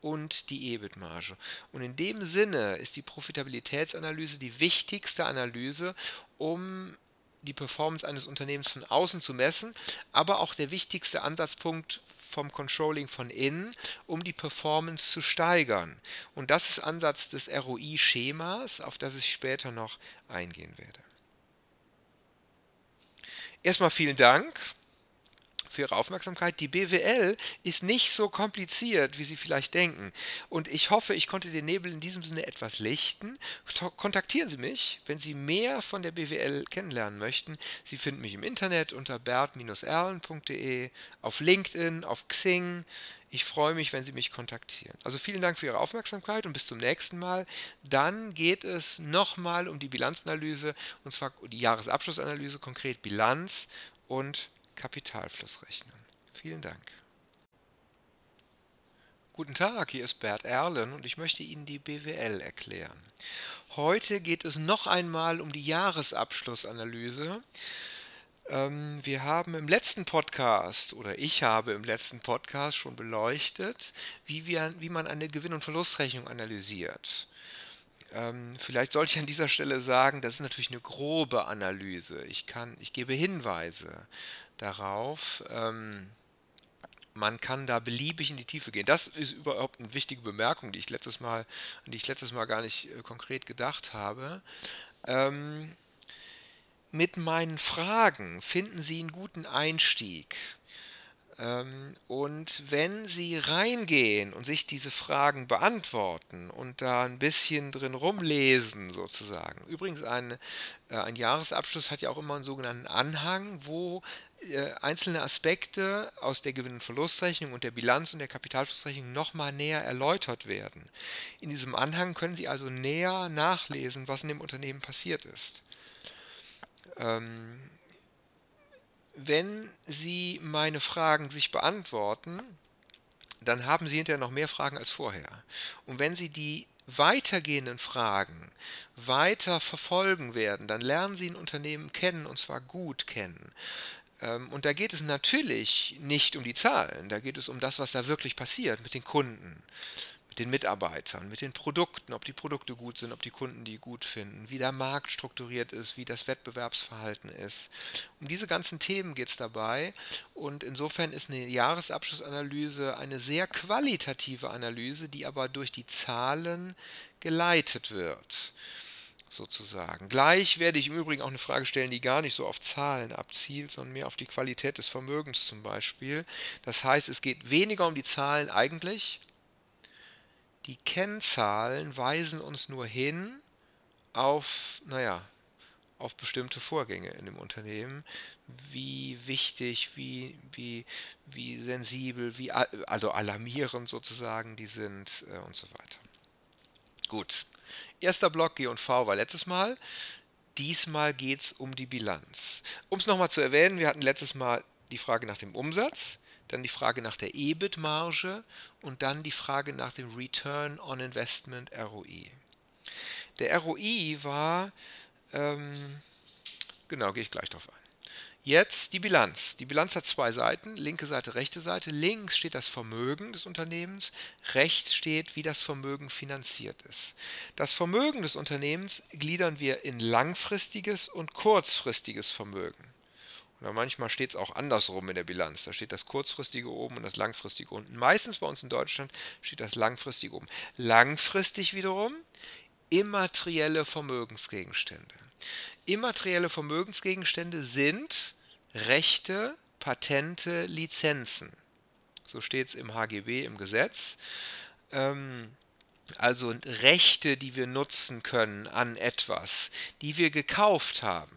und die EBIT-Marge. Und in dem Sinne ist die Profitabilitätsanalyse die wichtigste Analyse, um die Performance eines Unternehmens von außen zu messen, aber auch der wichtigste Ansatzpunkt vom Controlling von innen, um die Performance zu steigern. Und das ist Ansatz des ROI-Schemas, auf das ich später noch eingehen werde. Erstmal vielen Dank für Ihre Aufmerksamkeit. Die BWL ist nicht so kompliziert, wie Sie vielleicht denken. Und ich hoffe, ich konnte den Nebel in diesem Sinne etwas lichten. Kontaktieren Sie mich, wenn Sie mehr von der BWL kennenlernen möchten. Sie finden mich im Internet unter bert-erlen.de, auf LinkedIn, auf Xing. Ich freue mich, wenn Sie mich kontaktieren. Also vielen Dank für Ihre Aufmerksamkeit und bis zum nächsten Mal. Dann geht es nochmal um die Bilanzanalyse und zwar die Jahresabschlussanalyse, konkret Bilanz und Kapitalflussrechnung. Vielen Dank. Guten Tag, hier ist Bert Erlen und ich möchte Ihnen die BWL erklären. Heute geht es noch einmal um die Jahresabschlussanalyse. Ähm, wir haben im letzten Podcast oder ich habe im letzten Podcast schon beleuchtet, wie, wir, wie man eine Gewinn- und Verlustrechnung analysiert. Ähm, vielleicht sollte ich an dieser Stelle sagen, das ist natürlich eine grobe Analyse. Ich, kann, ich gebe Hinweise darauf. Ähm, man kann da beliebig in die Tiefe gehen. Das ist überhaupt eine wichtige Bemerkung, die ich letztes Mal, an die ich letztes Mal gar nicht äh, konkret gedacht habe. Ähm, mit meinen Fragen finden Sie einen guten Einstieg. Ähm, und wenn Sie reingehen und sich diese Fragen beantworten und da ein bisschen drin rumlesen, sozusagen. Übrigens, ein, äh, ein Jahresabschluss hat ja auch immer einen sogenannten Anhang, wo einzelne Aspekte aus der Gewinn- und Verlustrechnung und der Bilanz und der Kapitalflussrechnung nochmal näher erläutert werden. In diesem Anhang können Sie also näher nachlesen, was in dem Unternehmen passiert ist. Ähm, wenn Sie meine Fragen sich beantworten, dann haben Sie hinterher noch mehr Fragen als vorher. Und wenn Sie die weitergehenden Fragen weiter verfolgen werden, dann lernen Sie ein Unternehmen kennen und zwar gut kennen. Ähm, und da geht es natürlich nicht um die Zahlen, da geht es um das, was da wirklich passiert mit den Kunden den Mitarbeitern, mit den Produkten, ob die Produkte gut sind, ob die Kunden die gut finden, wie der Markt strukturiert ist, wie das Wettbewerbsverhalten ist. Um diese ganzen Themen geht es dabei. Und insofern ist eine Jahresabschlussanalyse eine sehr qualitative Analyse, die aber durch die Zahlen geleitet wird sozusagen. Gleich werde ich im Übrigen auch eine Frage stellen, die gar nicht so auf Zahlen abzielt, sondern mehr auf die Qualität des Vermögens zum Beispiel. Das heißt, es geht weniger um die Zahlen eigentlich, die Kennzahlen weisen uns nur hin auf, naja, auf bestimmte Vorgänge in dem Unternehmen, wie wichtig, wie, wie, wie sensibel, wie also alarmierend sozusagen die sind äh, und so weiter. Gut. Erster Block G und V war letztes Mal. Diesmal geht es um die Bilanz. Um es nochmal zu erwähnen, wir hatten letztes Mal die Frage nach dem Umsatz dann die Frage nach der EBIT-Marge und dann die Frage nach dem Return on Investment ROI. Der ROI war, ähm, genau, gehe ich gleich drauf ein. Jetzt die Bilanz. Die Bilanz hat zwei Seiten, linke Seite, rechte Seite. Links steht das Vermögen des Unternehmens, rechts steht, wie das Vermögen finanziert ist. Das Vermögen des Unternehmens gliedern wir in langfristiges und kurzfristiges Vermögen. Oder manchmal steht es auch andersrum in der Bilanz. Da steht das kurzfristige oben und das langfristige unten. Meistens bei uns in Deutschland steht das langfristige oben. Langfristig wiederum immaterielle Vermögensgegenstände. Immaterielle Vermögensgegenstände sind Rechte, Patente, Lizenzen. So steht es im HGB im Gesetz. Ähm, also Rechte, die wir nutzen können an etwas, die wir gekauft haben.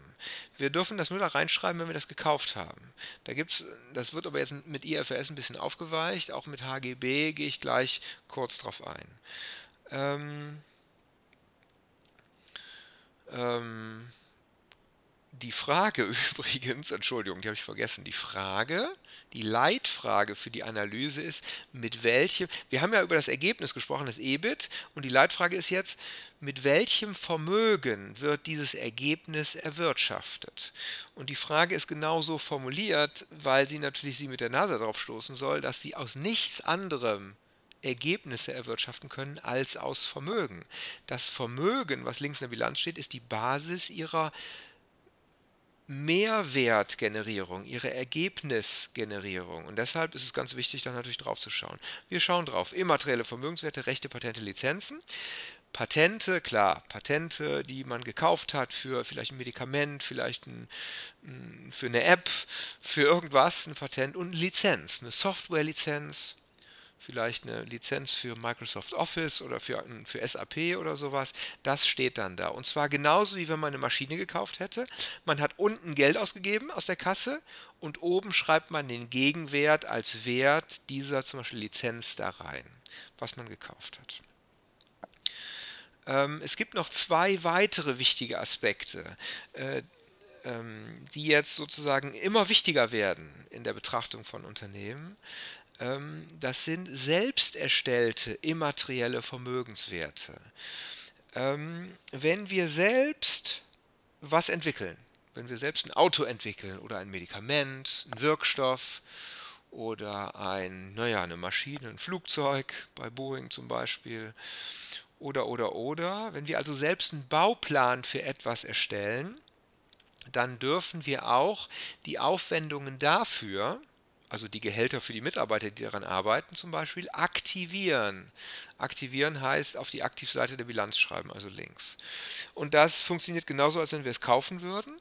Wir dürfen das nur da reinschreiben, wenn wir das gekauft haben. Da gibt's, das wird aber jetzt mit IFRS ein bisschen aufgeweicht, auch mit HGB gehe ich gleich kurz drauf ein. Ähm, ähm, die Frage übrigens, Entschuldigung, die habe ich vergessen, die Frage, die Leitfrage für die Analyse ist, mit welchem, wir haben ja über das Ergebnis gesprochen, das EBIT, und die Leitfrage ist jetzt, mit welchem Vermögen wird dieses Ergebnis erwirtschaftet? Und die Frage ist genauso formuliert, weil sie natürlich Sie mit der Nase darauf stoßen soll, dass Sie aus nichts anderem Ergebnisse erwirtschaften können als aus Vermögen. Das Vermögen, was links in der Bilanz steht, ist die Basis Ihrer Mehrwertgenerierung, ihre Ergebnisgenerierung. Und deshalb ist es ganz wichtig, da natürlich drauf zu schauen. Wir schauen drauf. Immaterielle Vermögenswerte, Rechte, Patente, Lizenzen. Patente, klar, Patente, die man gekauft hat für vielleicht ein Medikament, vielleicht ein, für eine App, für irgendwas, ein Patent und Lizenz, eine Software-Lizenz, vielleicht eine Lizenz für Microsoft Office oder für, für SAP oder sowas, das steht dann da. Und zwar genauso wie wenn man eine Maschine gekauft hätte. Man hat unten Geld ausgegeben aus der Kasse und oben schreibt man den Gegenwert als Wert dieser zum Beispiel Lizenz da rein, was man gekauft hat. Ähm, es gibt noch zwei weitere wichtige Aspekte. Äh, ähm, die jetzt sozusagen immer wichtiger werden in der Betrachtung von Unternehmen. Ähm, das sind selbst erstellte immaterielle Vermögenswerte. Ähm, wenn wir selbst was entwickeln, wenn wir selbst ein Auto entwickeln oder ein Medikament, ein Wirkstoff oder ein, naja, eine Maschine, ein Flugzeug, bei Boeing zum Beispiel, oder, oder, oder, wenn wir also selbst einen Bauplan für etwas erstellen, dann dürfen wir auch die Aufwendungen dafür, also die Gehälter für die Mitarbeiter, die daran arbeiten zum Beispiel, aktivieren. Aktivieren heißt auf die Aktivseite der Bilanz schreiben, also links. Und das funktioniert genauso, als wenn wir es kaufen würden.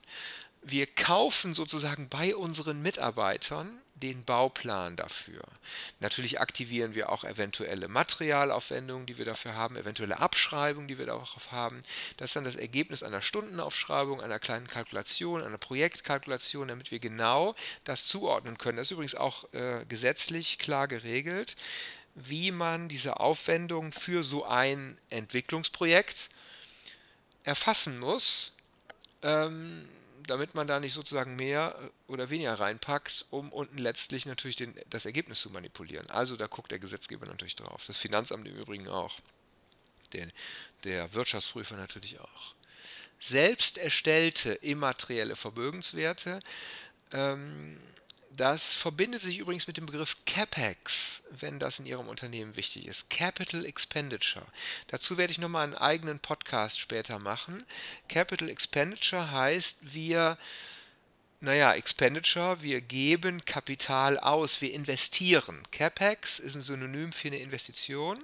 Wir kaufen sozusagen bei unseren Mitarbeitern den Bauplan dafür. Natürlich aktivieren wir auch eventuelle Materialaufwendungen, die wir dafür haben, eventuelle Abschreibungen, die wir darauf haben. Das ist dann das Ergebnis einer Stundenaufschreibung, einer kleinen Kalkulation, einer Projektkalkulation, damit wir genau das zuordnen können. Das ist übrigens auch äh, gesetzlich klar geregelt, wie man diese Aufwendungen für so ein Entwicklungsprojekt erfassen muss. Ähm, damit man da nicht sozusagen mehr äh, oder weniger reinpackt, um unten letztlich natürlich den, das Ergebnis zu manipulieren. Also da guckt der Gesetzgeber natürlich drauf. Das Finanzamt im Übrigen auch. Der, der Wirtschaftsprüfer natürlich auch. Selbst erstellte immaterielle Vermögenswerte ähm, das verbindet sich übrigens mit dem Begriff CapEx, wenn das in Ihrem Unternehmen wichtig ist. Capital Expenditure. Dazu werde ich nochmal einen eigenen Podcast später machen. Capital Expenditure heißt, wir, naja, Expenditure, wir geben Kapital aus, wir investieren. CapEx ist ein Synonym für eine Investition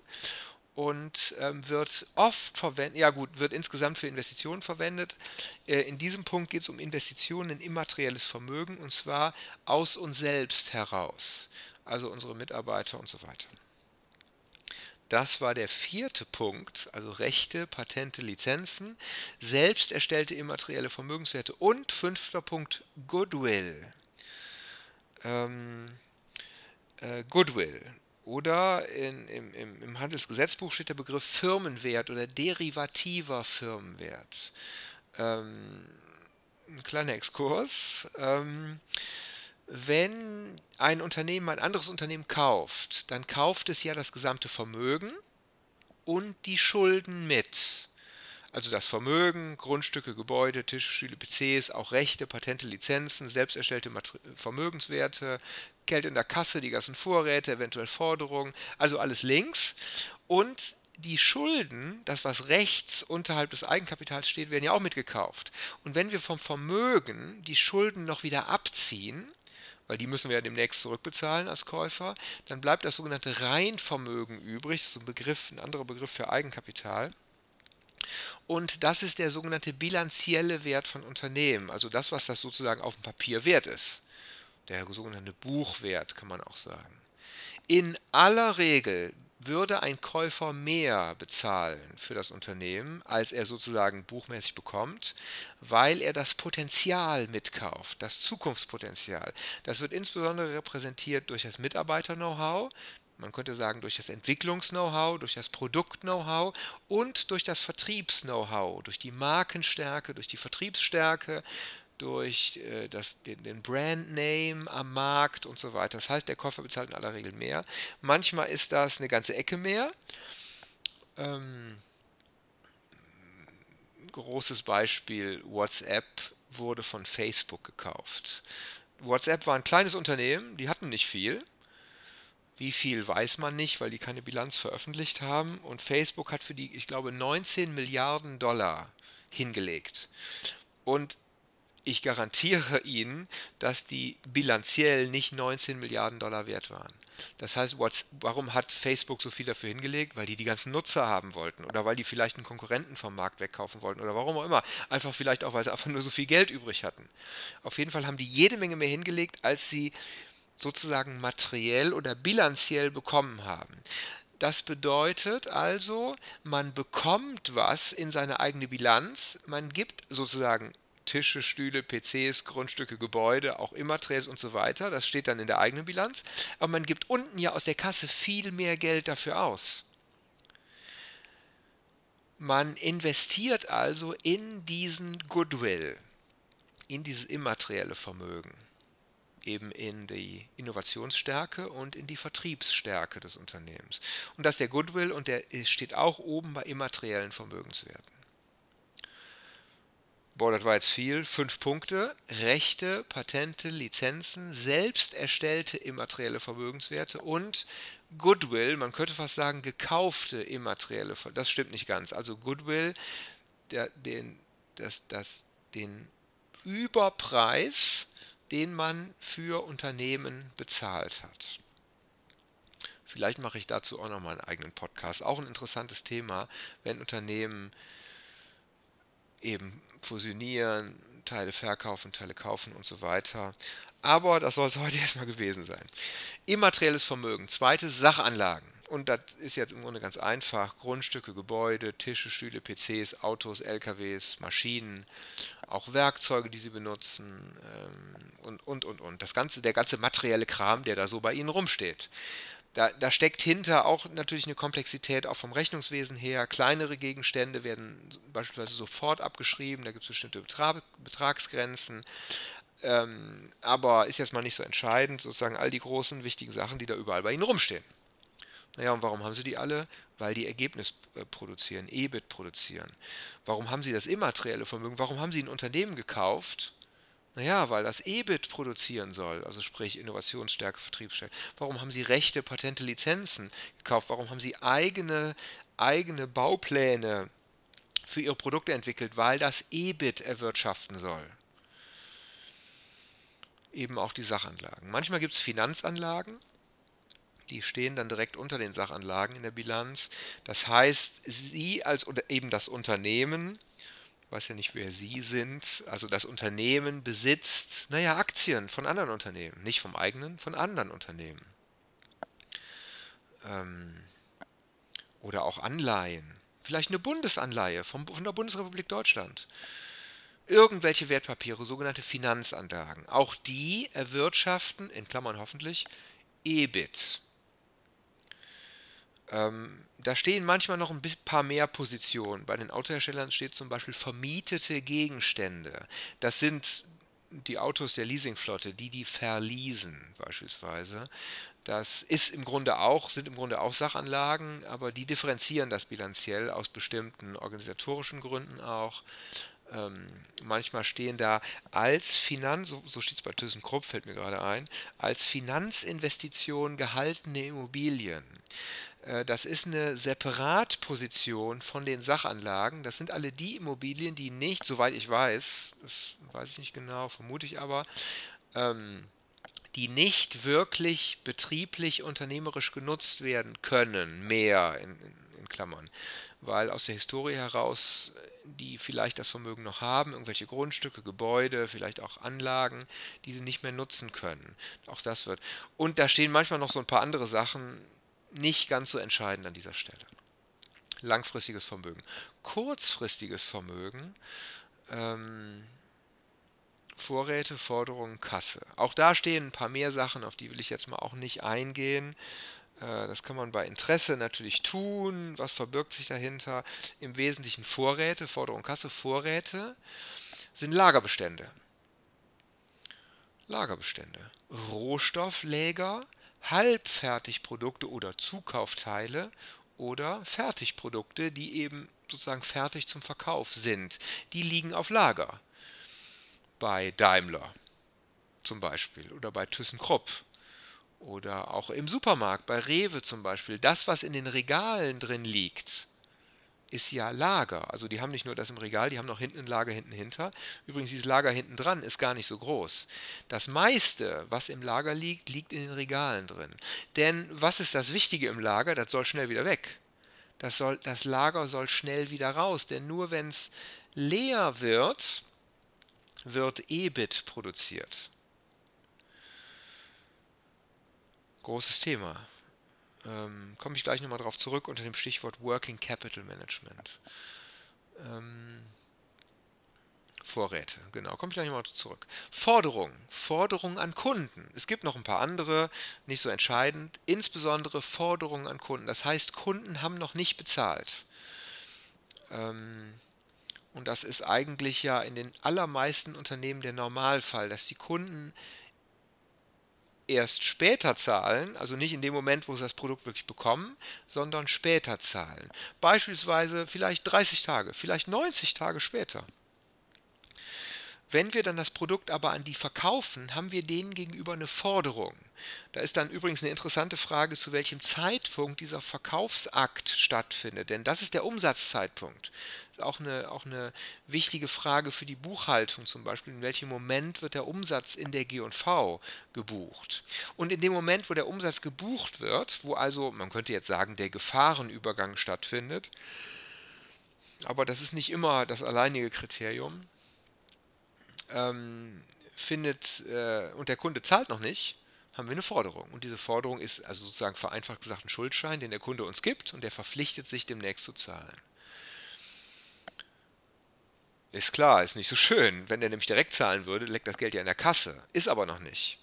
und ähm, wird oft verwendet, ja gut, wird insgesamt für Investitionen verwendet. Äh, in diesem Punkt geht es um Investitionen in immaterielles Vermögen und zwar aus uns selbst heraus, also unsere Mitarbeiter und so weiter. Das war der vierte Punkt, also Rechte, Patente, Lizenzen, selbst erstellte immaterielle Vermögenswerte und fünfter Punkt Goodwill. Ähm, äh, Goodwill. Oder in, im, im, Handelsgesetzbuch steht der Begriff Firmenwert oder derivativer Firmenwert. Ähm, ein kleiner Exkurs. Ähm, wenn ein Unternehmen ein anderes Unternehmen kauft, dann kauft es ja das gesamte Vermögen und die Schulden mit. Also das Vermögen, Grundstücke, Gebäude, Tische, Stühle, PCs, auch Rechte, Patente, Lizenzen, selbst erstellte Vermögenswerte, Geld in der Kasse, die ganzen Vorräte, eventuell Forderungen, also alles links. Und die Schulden, das was rechts unterhalb des Eigenkapitals steht, werden ja auch mitgekauft. Und wenn wir vom Vermögen die Schulden noch wieder abziehen, weil die müssen wir ja demnächst zurückbezahlen als Käufer, dann bleibt das sogenannte Reinvermögen übrig, das ist ein Begriff, ein anderer Begriff für Eigenkapital. Und das ist der sogenannte bilanzielle Wert von Unternehmen, also das, was das sozusagen auf dem Papier wert ist der sogenannte Buchwert, kann man auch sagen. In aller Regel würde ein Käufer mehr bezahlen für das Unternehmen, als er sozusagen buchmäßig bekommt, weil er das Potenzial mitkauft, das Zukunftspotenzial. Das wird insbesondere repräsentiert durch das Mitarbeiter-Know-how, man könnte sagen durch das Entwicklungs-Know-how, durch das Produkt-Know-how und durch das Vertriebs-Know-how, durch die Markenstärke, durch die Vertriebsstärke, durch äh, das, den, den Brandname am Markt und so weiter. Das heißt, der Käufer bezahlt in aller Regel mehr. Manchmal ist das eine ganze Ecke mehr. Ähm, großes Beispiel, WhatsApp wurde von Facebook gekauft. WhatsApp war ein kleines Unternehmen, die hatten nicht viel. Wie viel weiß man nicht, weil die keine Bilanz veröffentlicht haben. Und Facebook hat für die, ich glaube, 19 Milliarden Dollar hingelegt. Und ich garantiere Ihnen, dass die bilanziell nicht 19 Milliarden Dollar wert waren. Das heißt, warum hat Facebook so viel dafür hingelegt? Weil die die ganzen Nutzer haben wollten oder weil die vielleicht einen Konkurrenten vom Markt wegkaufen wollten oder warum auch immer. Einfach vielleicht auch, weil sie einfach nur so viel Geld übrig hatten. Auf jeden Fall haben die jede Menge mehr hingelegt, als sie sozusagen materiell oder bilanziell bekommen haben. Das bedeutet also, man bekommt was in seine eigene Bilanz, man gibt sozusagen Tische, Stühle, PCs, Grundstücke, Gebäude, auch immaterielles und so weiter. Das steht dann in der eigenen Bilanz. Aber man gibt unten ja aus der Kasse viel mehr Geld dafür aus. Man investiert also in diesen Goodwill, in dieses immaterielle Vermögen, eben in die Innovationsstärke und in die Vertriebsstärke des Unternehmens. Und das ist der Goodwill und der steht auch oben bei immateriellen Vermögenswerten. Boah, das war jetzt viel. Fünf Punkte. Rechte, Patente, Lizenzen, selbst erstellte immaterielle Vermögenswerte und Goodwill, man könnte fast sagen gekaufte immaterielle Vermögenswerte. Das stimmt nicht ganz. Also Goodwill, der, den, das, das, den Überpreis, den man für Unternehmen bezahlt hat. Vielleicht mache ich dazu auch nochmal einen eigenen Podcast. Auch ein interessantes Thema, wenn Unternehmen eben fusionieren, Teile verkaufen, Teile kaufen und so weiter. Aber das soll es heute erstmal gewesen sein. Immaterielles Vermögen. Zweites Sachanlagen. Und das ist jetzt im Grunde ganz einfach. Grundstücke, Gebäude, Tische, Stühle, PCs, Autos, LKWs, Maschinen, auch Werkzeuge, die sie benutzen ähm, und, und, und, und. Das ganze, der ganze materielle Kram, der da so bei ihnen rumsteht. Da, da, steckt hinter auch natürlich eine Komplexität auch vom Rechnungswesen her. Kleinere Gegenstände werden beispielsweise sofort abgeschrieben, da gibt es bestimmte Betrag, Betragsgrenzen. Ähm, aber ist jetzt mal nicht so entscheidend, sozusagen all die großen, wichtigen Sachen, die da überall bei Ihnen rumstehen. Naja, und warum haben Sie die alle? Weil die Ergebnis äh, produzieren, EBIT produzieren. Warum haben Sie das immaterielle Vermögen? Warum haben Sie ein Unternehmen gekauft? Naja, weil das EBIT produzieren soll, also sprich Innovationsstärke, Vertriebsstärke. Warum haben Sie Rechte, Patente, Lizenzen gekauft? Warum haben Sie eigene, eigene Baupläne für Ihre Produkte entwickelt? Weil das EBIT erwirtschaften soll. Eben auch die Sachanlagen. Manchmal gibt es Finanzanlagen, die stehen dann direkt unter den Sachanlagen in der Bilanz. Das heißt, Sie als eben das Unternehmen weiß ja nicht, wer Sie sind. Also das Unternehmen besitzt, naja, Aktien von anderen Unternehmen. Nicht vom eigenen, von anderen Unternehmen. Ähm, oder auch Anleihen. Vielleicht eine Bundesanleihe vom, von der Bundesrepublik Deutschland. Irgendwelche Wertpapiere, sogenannte Finanzanlagen. Auch die erwirtschaften, in Klammern hoffentlich, EBIT. Ähm, da stehen manchmal noch ein paar mehr Positionen. Bei den Autoherstellern steht zum Beispiel vermietete Gegenstände. Das sind die Autos der Leasingflotte, die die verleasen beispielsweise. Das ist im Grunde auch, sind im Grunde auch Sachanlagen, aber die differenzieren das bilanziell aus bestimmten organisatorischen Gründen auch. Ähm, manchmal stehen da als Finanz, so, so steht es bei ThyssenKrupp, fällt mir gerade ein, als Finanzinvestition gehaltene Immobilien. Äh, das ist eine Separatposition von den Sachanlagen. Das sind alle die Immobilien, die nicht, soweit ich weiß, das weiß ich nicht genau, vermute ich aber, ähm, die nicht wirklich betrieblich, unternehmerisch genutzt werden können, mehr in, in, in Klammern. Weil aus der Historie heraus die vielleicht das Vermögen noch haben, irgendwelche Grundstücke, Gebäude, vielleicht auch Anlagen, die sie nicht mehr nutzen können. Auch das wird. Und da stehen manchmal noch so ein paar andere Sachen, nicht ganz so entscheidend an dieser Stelle. Langfristiges Vermögen. Kurzfristiges Vermögen. Ähm, Vorräte, Forderungen, Kasse. Auch da stehen ein paar mehr Sachen, auf die will ich jetzt mal auch nicht eingehen. Äh, das kann man bei Interesse natürlich tun. Was verbirgt sich dahinter? Im Wesentlichen Vorräte, Forderung, Kasse, Vorräte sind Lagerbestände. Lagerbestände. Rohstoffläger Halbfertigprodukte oder Zukaufteile oder Fertigprodukte, die eben sozusagen fertig zum Verkauf sind. Die liegen auf Lager. Bei Daimler zum Beispiel oder bei ThyssenKrupp oder auch im Supermarkt, bei Rewe zum Beispiel. Das, was in den Regalen drin liegt, ist ja Lager. Also die haben nicht nur das im Regal, die haben noch hinten ein Lager hinten hinter. Übrigens, dieses Lager hinten dran ist gar nicht so groß. Das meiste, was im Lager liegt, liegt in den Regalen drin. Denn was ist das Wichtige im Lager? Das soll schnell wieder weg. Das, soll, das Lager soll schnell wieder raus. Denn nur wenn es leer wird, wird EBIT produziert. Großes Thema ähm, komme ich gleich nochmal darauf zurück unter dem Stichwort Working Capital Management. Ähm, Vorräte, genau, komme ich gleich nochmal zurück. Forderungen, Forderungen an Kunden. Es gibt noch ein paar andere, nicht so entscheidend, insbesondere Forderungen an Kunden. Das heißt, Kunden haben noch nicht bezahlt. Ähm, und das ist eigentlich ja in den allermeisten Unternehmen der Normalfall, dass die Kunden erst später zahlen, also nicht in dem Moment, wo sie das Produkt wirklich bekommen, sondern später zahlen. Beispielsweise vielleicht 30 Tage, vielleicht 90 Tage später. Wenn wir dann das Produkt aber an die verkaufen, haben wir denen gegenüber eine Forderung. Da ist dann übrigens eine interessante Frage, zu welchem Zeitpunkt dieser Verkaufsakt stattfindet, denn das ist der Umsatzzeitpunkt. Auch eine, auch eine wichtige Frage für die Buchhaltung zum Beispiel, in welchem Moment wird der Umsatz in der G&V gebucht. Und in dem Moment, wo der Umsatz gebucht wird, wo also, man könnte jetzt sagen, der Gefahrenübergang stattfindet, aber das ist nicht immer das alleinige Kriterium, ähm, findet äh, und der Kunde zahlt noch nicht, haben wir eine Forderung. Und diese Forderung ist also sozusagen vereinfacht gesagt ein Schuldschein, den der Kunde uns gibt und der verpflichtet sich demnächst zu zahlen. Ist klar, ist nicht so schön. Wenn der nämlich direkt zahlen würde, leckt das Geld ja in der Kasse. Ist aber noch nicht.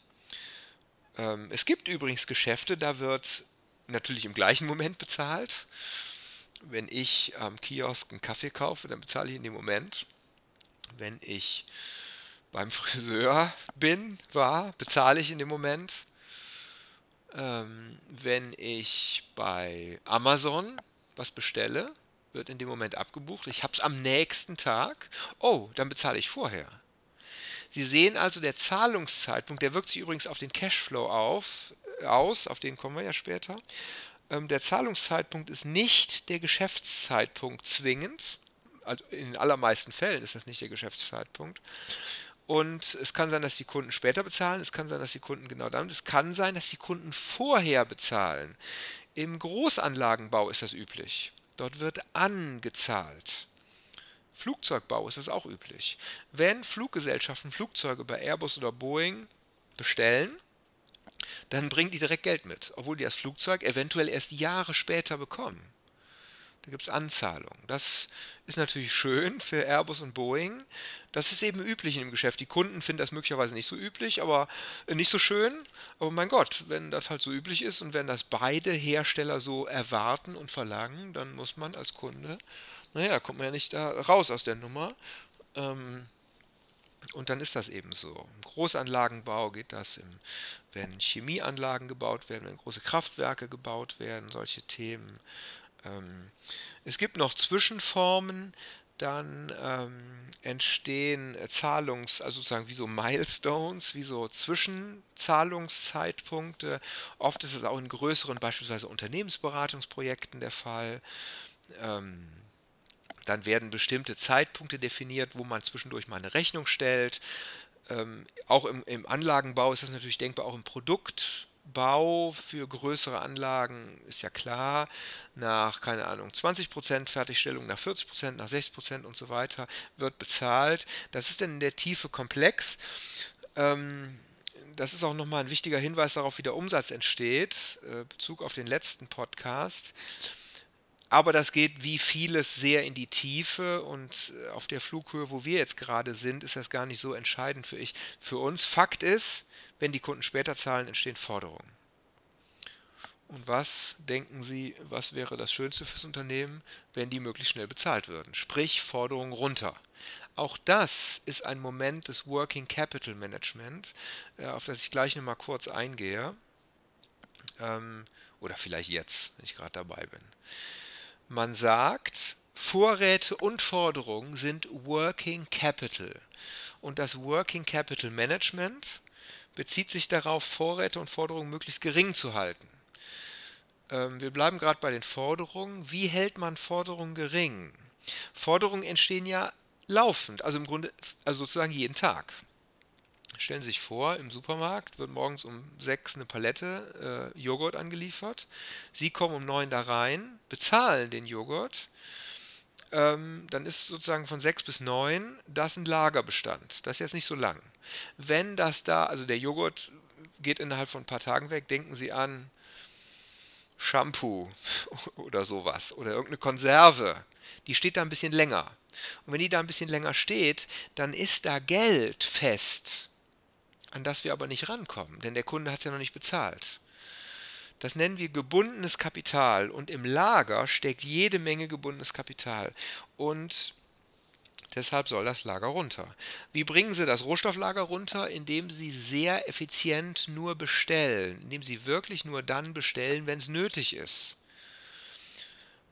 Ähm, es gibt übrigens Geschäfte, da wird natürlich im gleichen Moment bezahlt. Wenn ich am Kiosk einen Kaffee kaufe, dann bezahle ich in dem Moment. Wenn ich beim Friseur bin, war, bezahle ich in dem Moment. Ähm, wenn ich bei Amazon was bestelle, wird in dem Moment abgebucht. Ich habe es am nächsten Tag. Oh, dann bezahle ich vorher. Sie sehen also, der Zahlungszeitpunkt, der wirkt sich übrigens auf den Cashflow auf, aus, auf den kommen wir ja später. Ähm, der Zahlungszeitpunkt ist nicht der Geschäftszeitpunkt zwingend. Also in den allermeisten Fällen ist das nicht der Geschäftszeitpunkt. Und es kann sein, dass die Kunden später bezahlen, es kann sein, dass die Kunden genau dann, es kann sein, dass die Kunden vorher bezahlen. Im Großanlagenbau ist das üblich. Dort wird angezahlt. Flugzeugbau ist das auch üblich. Wenn Fluggesellschaften Flugzeuge bei Airbus oder Boeing bestellen, dann bringen die direkt Geld mit, obwohl die das Flugzeug eventuell erst Jahre später bekommen. Da gibt es Anzahlungen. Das ist natürlich schön für Airbus und Boeing. Das ist eben üblich im Geschäft. Die Kunden finden das möglicherweise nicht so üblich, aber äh, nicht so schön. Aber mein Gott, wenn das halt so üblich ist und wenn das beide Hersteller so erwarten und verlangen, dann muss man als Kunde, naja, kommt man ja nicht da raus aus der Nummer. Ähm, und dann ist das eben so. Im Großanlagenbau geht das, im, wenn Chemieanlagen gebaut werden, wenn große Kraftwerke gebaut werden, solche Themen. Ähm, es gibt noch Zwischenformen, dann ähm, entstehen Zahlungs-, also sozusagen wie so Milestones, wie so Zwischenzahlungszeitpunkte. Oft ist es auch in größeren, beispielsweise Unternehmensberatungsprojekten der Fall. Ähm, dann werden bestimmte Zeitpunkte definiert, wo man zwischendurch mal eine Rechnung stellt. Ähm, auch im, im Anlagenbau ist das natürlich denkbar, auch im Produkt. Bau für größere Anlagen ist ja klar, nach, keine Ahnung, 20% Fertigstellung, nach 40%, nach 60% und so weiter wird bezahlt. Das ist dann in der Tiefe komplex. Ähm, das ist auch nochmal ein wichtiger Hinweis darauf, wie der Umsatz entsteht, äh, Bezug auf den letzten Podcast. Aber das geht wie vieles sehr in die Tiefe und äh, auf der Flughöhe, wo wir jetzt gerade sind, ist das gar nicht so entscheidend für, ich, für uns. Fakt ist, wenn die Kunden später zahlen, entstehen Forderungen. Und was denken Sie, was wäre das Schönste fürs Unternehmen, wenn die möglichst schnell bezahlt würden? Sprich, Forderungen runter. Auch das ist ein Moment des Working Capital Management, äh, auf das ich gleich nochmal kurz eingehe. Ähm, oder vielleicht jetzt, wenn ich gerade dabei bin. Man sagt, Vorräte und Forderungen sind Working Capital. Und das Working Capital Management bezieht sich darauf, Vorräte und Forderungen möglichst gering zu halten. ähm, wir bleiben gerade bei den Forderungen. Wie hält man Forderungen gering? Forderungen entstehen ja laufend, also im Grunde, also sozusagen jeden Tag. Stellen Sie sich vor, im Supermarkt wird morgens um sechs eine Palette äh, Joghurt angeliefert. Sie kommen um neun da rein, bezahlen den Joghurt. Ähm, dann ist sozusagen von sechs bis neun das ein Lagerbestand. Das ist jetzt nicht so lang. Wenn das da, also der Joghurt geht innerhalb von ein paar Tagen weg, denken Sie an Shampoo oder sowas oder irgendeine Konserve. Die steht da ein bisschen länger. Und wenn die da ein bisschen länger steht, dann ist da Geld fest an das wir aber nicht rankommen, denn der Kunde hat es ja noch nicht bezahlt. Das nennen wir gebundenes Kapital und im Lager steckt jede Menge gebundenes Kapital und deshalb soll das Lager runter. Wie bringen Sie das Rohstofflager runter? Indem Sie sehr effizient nur bestellen, indem Sie wirklich nur dann bestellen, wenn es nötig ist.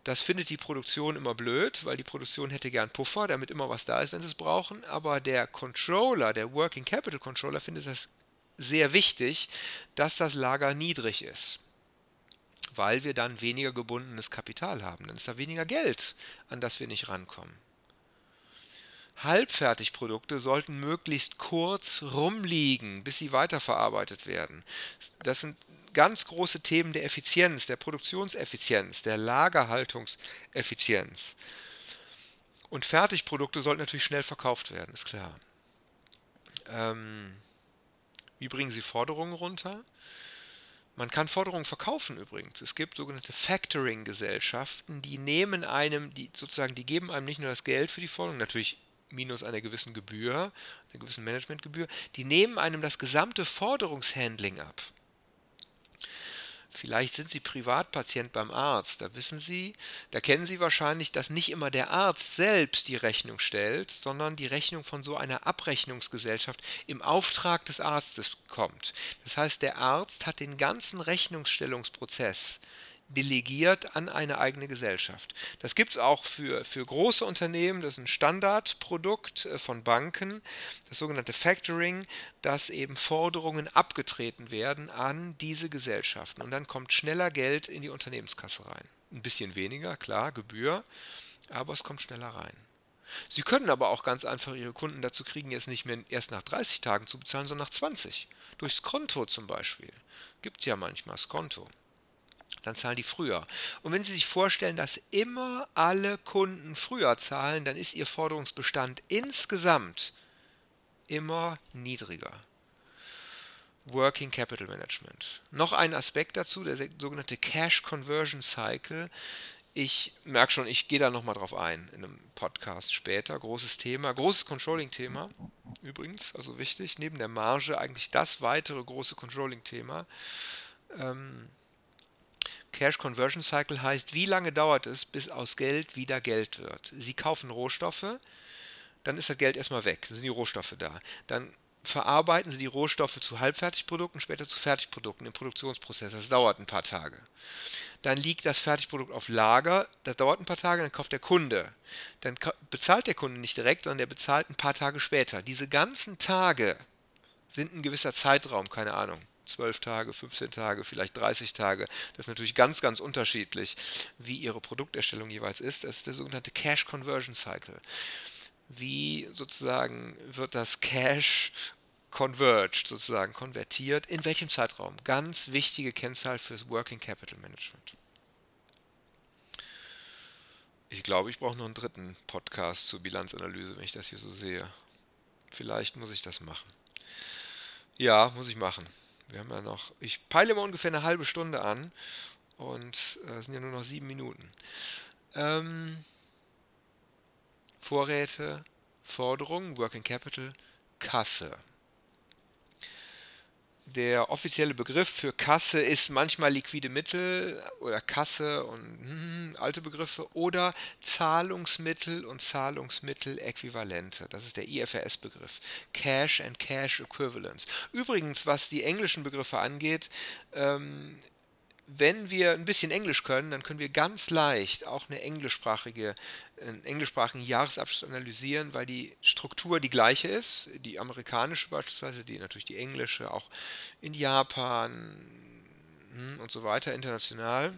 Das findet die Produktion immer blöd, weil die Produktion hätte gern Puffer, damit immer was da ist, wenn sie es brauchen. Aber der Controller, der Working Capital Controller, findet das sehr wichtig, dass das Lager niedrig ist. Weil wir dann weniger gebundenes Kapital haben. Dann ist da weniger Geld, an das wir nicht rankommen. Halbfertigprodukte sollten möglichst kurz rumliegen, bis sie weiterverarbeitet werden. Das sind ganz große Themen der Effizienz, der Produktionseffizienz, der Lagerhaltungseffizienz. Und Fertigprodukte sollten natürlich schnell verkauft werden, ist klar. Ähm, wie bringen Sie Forderungen runter? Man kann Forderungen verkaufen übrigens. Es gibt sogenannte Factoring-Gesellschaften, die nehmen einem, die sozusagen, die geben einem nicht nur das Geld für die Forderung, natürlich minus einer gewissen Gebühr, einer gewissen Managementgebühr, die nehmen einem das gesamte Forderungshandling ab. Vielleicht sind Sie Privatpatient beim Arzt. Da wissen Sie, da kennen Sie wahrscheinlich, dass nicht immer der Arzt selbst die Rechnung stellt, sondern die Rechnung von so einer Abrechnungsgesellschaft im Auftrag des Arztes kommt. Das heißt, der Arzt hat den ganzen Rechnungsstellungsprozess delegiert an eine eigene Gesellschaft. Das gibt es auch für, für große Unternehmen, das ist ein Standardprodukt äh, von Banken, das sogenannte Factoring, dass eben Forderungen abgetreten werden an diese Gesellschaften und dann kommt schneller Geld in die Unternehmenskasse rein. Ein bisschen weniger, klar, Gebühr, aber es kommt schneller rein. Sie können aber auch ganz einfach Ihre Kunden dazu kriegen, jetzt nicht mehr erst nach 30 Tagen zu bezahlen, sondern nach 20. Durchs Konto zum Beispiel. Gibt es ja manchmal das Konto dann zahlen die früher. Und wenn Sie sich vorstellen, dass immer alle Kunden früher zahlen, dann ist Ihr Forderungsbestand insgesamt immer niedriger. Working Capital Management. Noch ein Aspekt dazu, der sogenannte Cash Conversion Cycle. Ich merke schon, ich gehe da nochmal drauf ein in einem Podcast später. Großes Thema, großes Controlling-Thema übrigens, also wichtig. Neben der Marge eigentlich das weitere große Controlling-Thema. Ähm, Cash Conversion Cycle heißt, wie lange dauert es, bis aus Geld wieder Geld wird. Sie kaufen Rohstoffe, dann ist das Geld erstmal weg, dann sind die Rohstoffe da. Dann verarbeiten Sie die Rohstoffe zu Halbfertigprodukten, später zu Fertigprodukten im Produktionsprozess. Das dauert ein paar Tage. Dann liegt das Fertigprodukt auf Lager, das dauert ein paar Tage, dann kauft der Kunde. Dann bezahlt der Kunde nicht direkt, sondern der bezahlt ein paar Tage später. Diese ganzen Tage sind ein gewisser Zeitraum, keine Ahnung. 12 Tage, 15 Tage, vielleicht 30 Tage. Das ist natürlich ganz, ganz unterschiedlich, wie Ihre Produkterstellung jeweils ist. Das ist der sogenannte Cash Conversion Cycle. Wie sozusagen wird das Cash converged, sozusagen konvertiert, in welchem Zeitraum? Ganz wichtige Kennzahl fürs Working Capital Management. Ich glaube, ich brauche noch einen dritten Podcast zur Bilanzanalyse, wenn ich das hier so sehe. Vielleicht muss ich das machen. Ja, muss ich machen. Wir haben ja noch, ich peile mal ungefähr eine halbe Stunde an und es äh, sind ja nur noch sieben Minuten. Ähm, Vorräte, Forderungen, Working Capital, Kasse der offizielle Begriff für Kasse ist manchmal liquide Mittel oder Kasse und hm, alte Begriffe oder Zahlungsmittel und Zahlungsmitteläquivalente. Das ist der IFRS-Begriff. Cash and Cash Equivalents. Übrigens, was die englischen Begriffe angeht, ähm, wenn wir ein bisschen Englisch können, dann können wir ganz leicht auch eine englischsprachige, einen englischsprachigen Jahresabschluss analysieren, weil die Struktur die gleiche ist. Die amerikanische beispielsweise, die natürlich die englische, auch in Japan, hm, und so weiter international.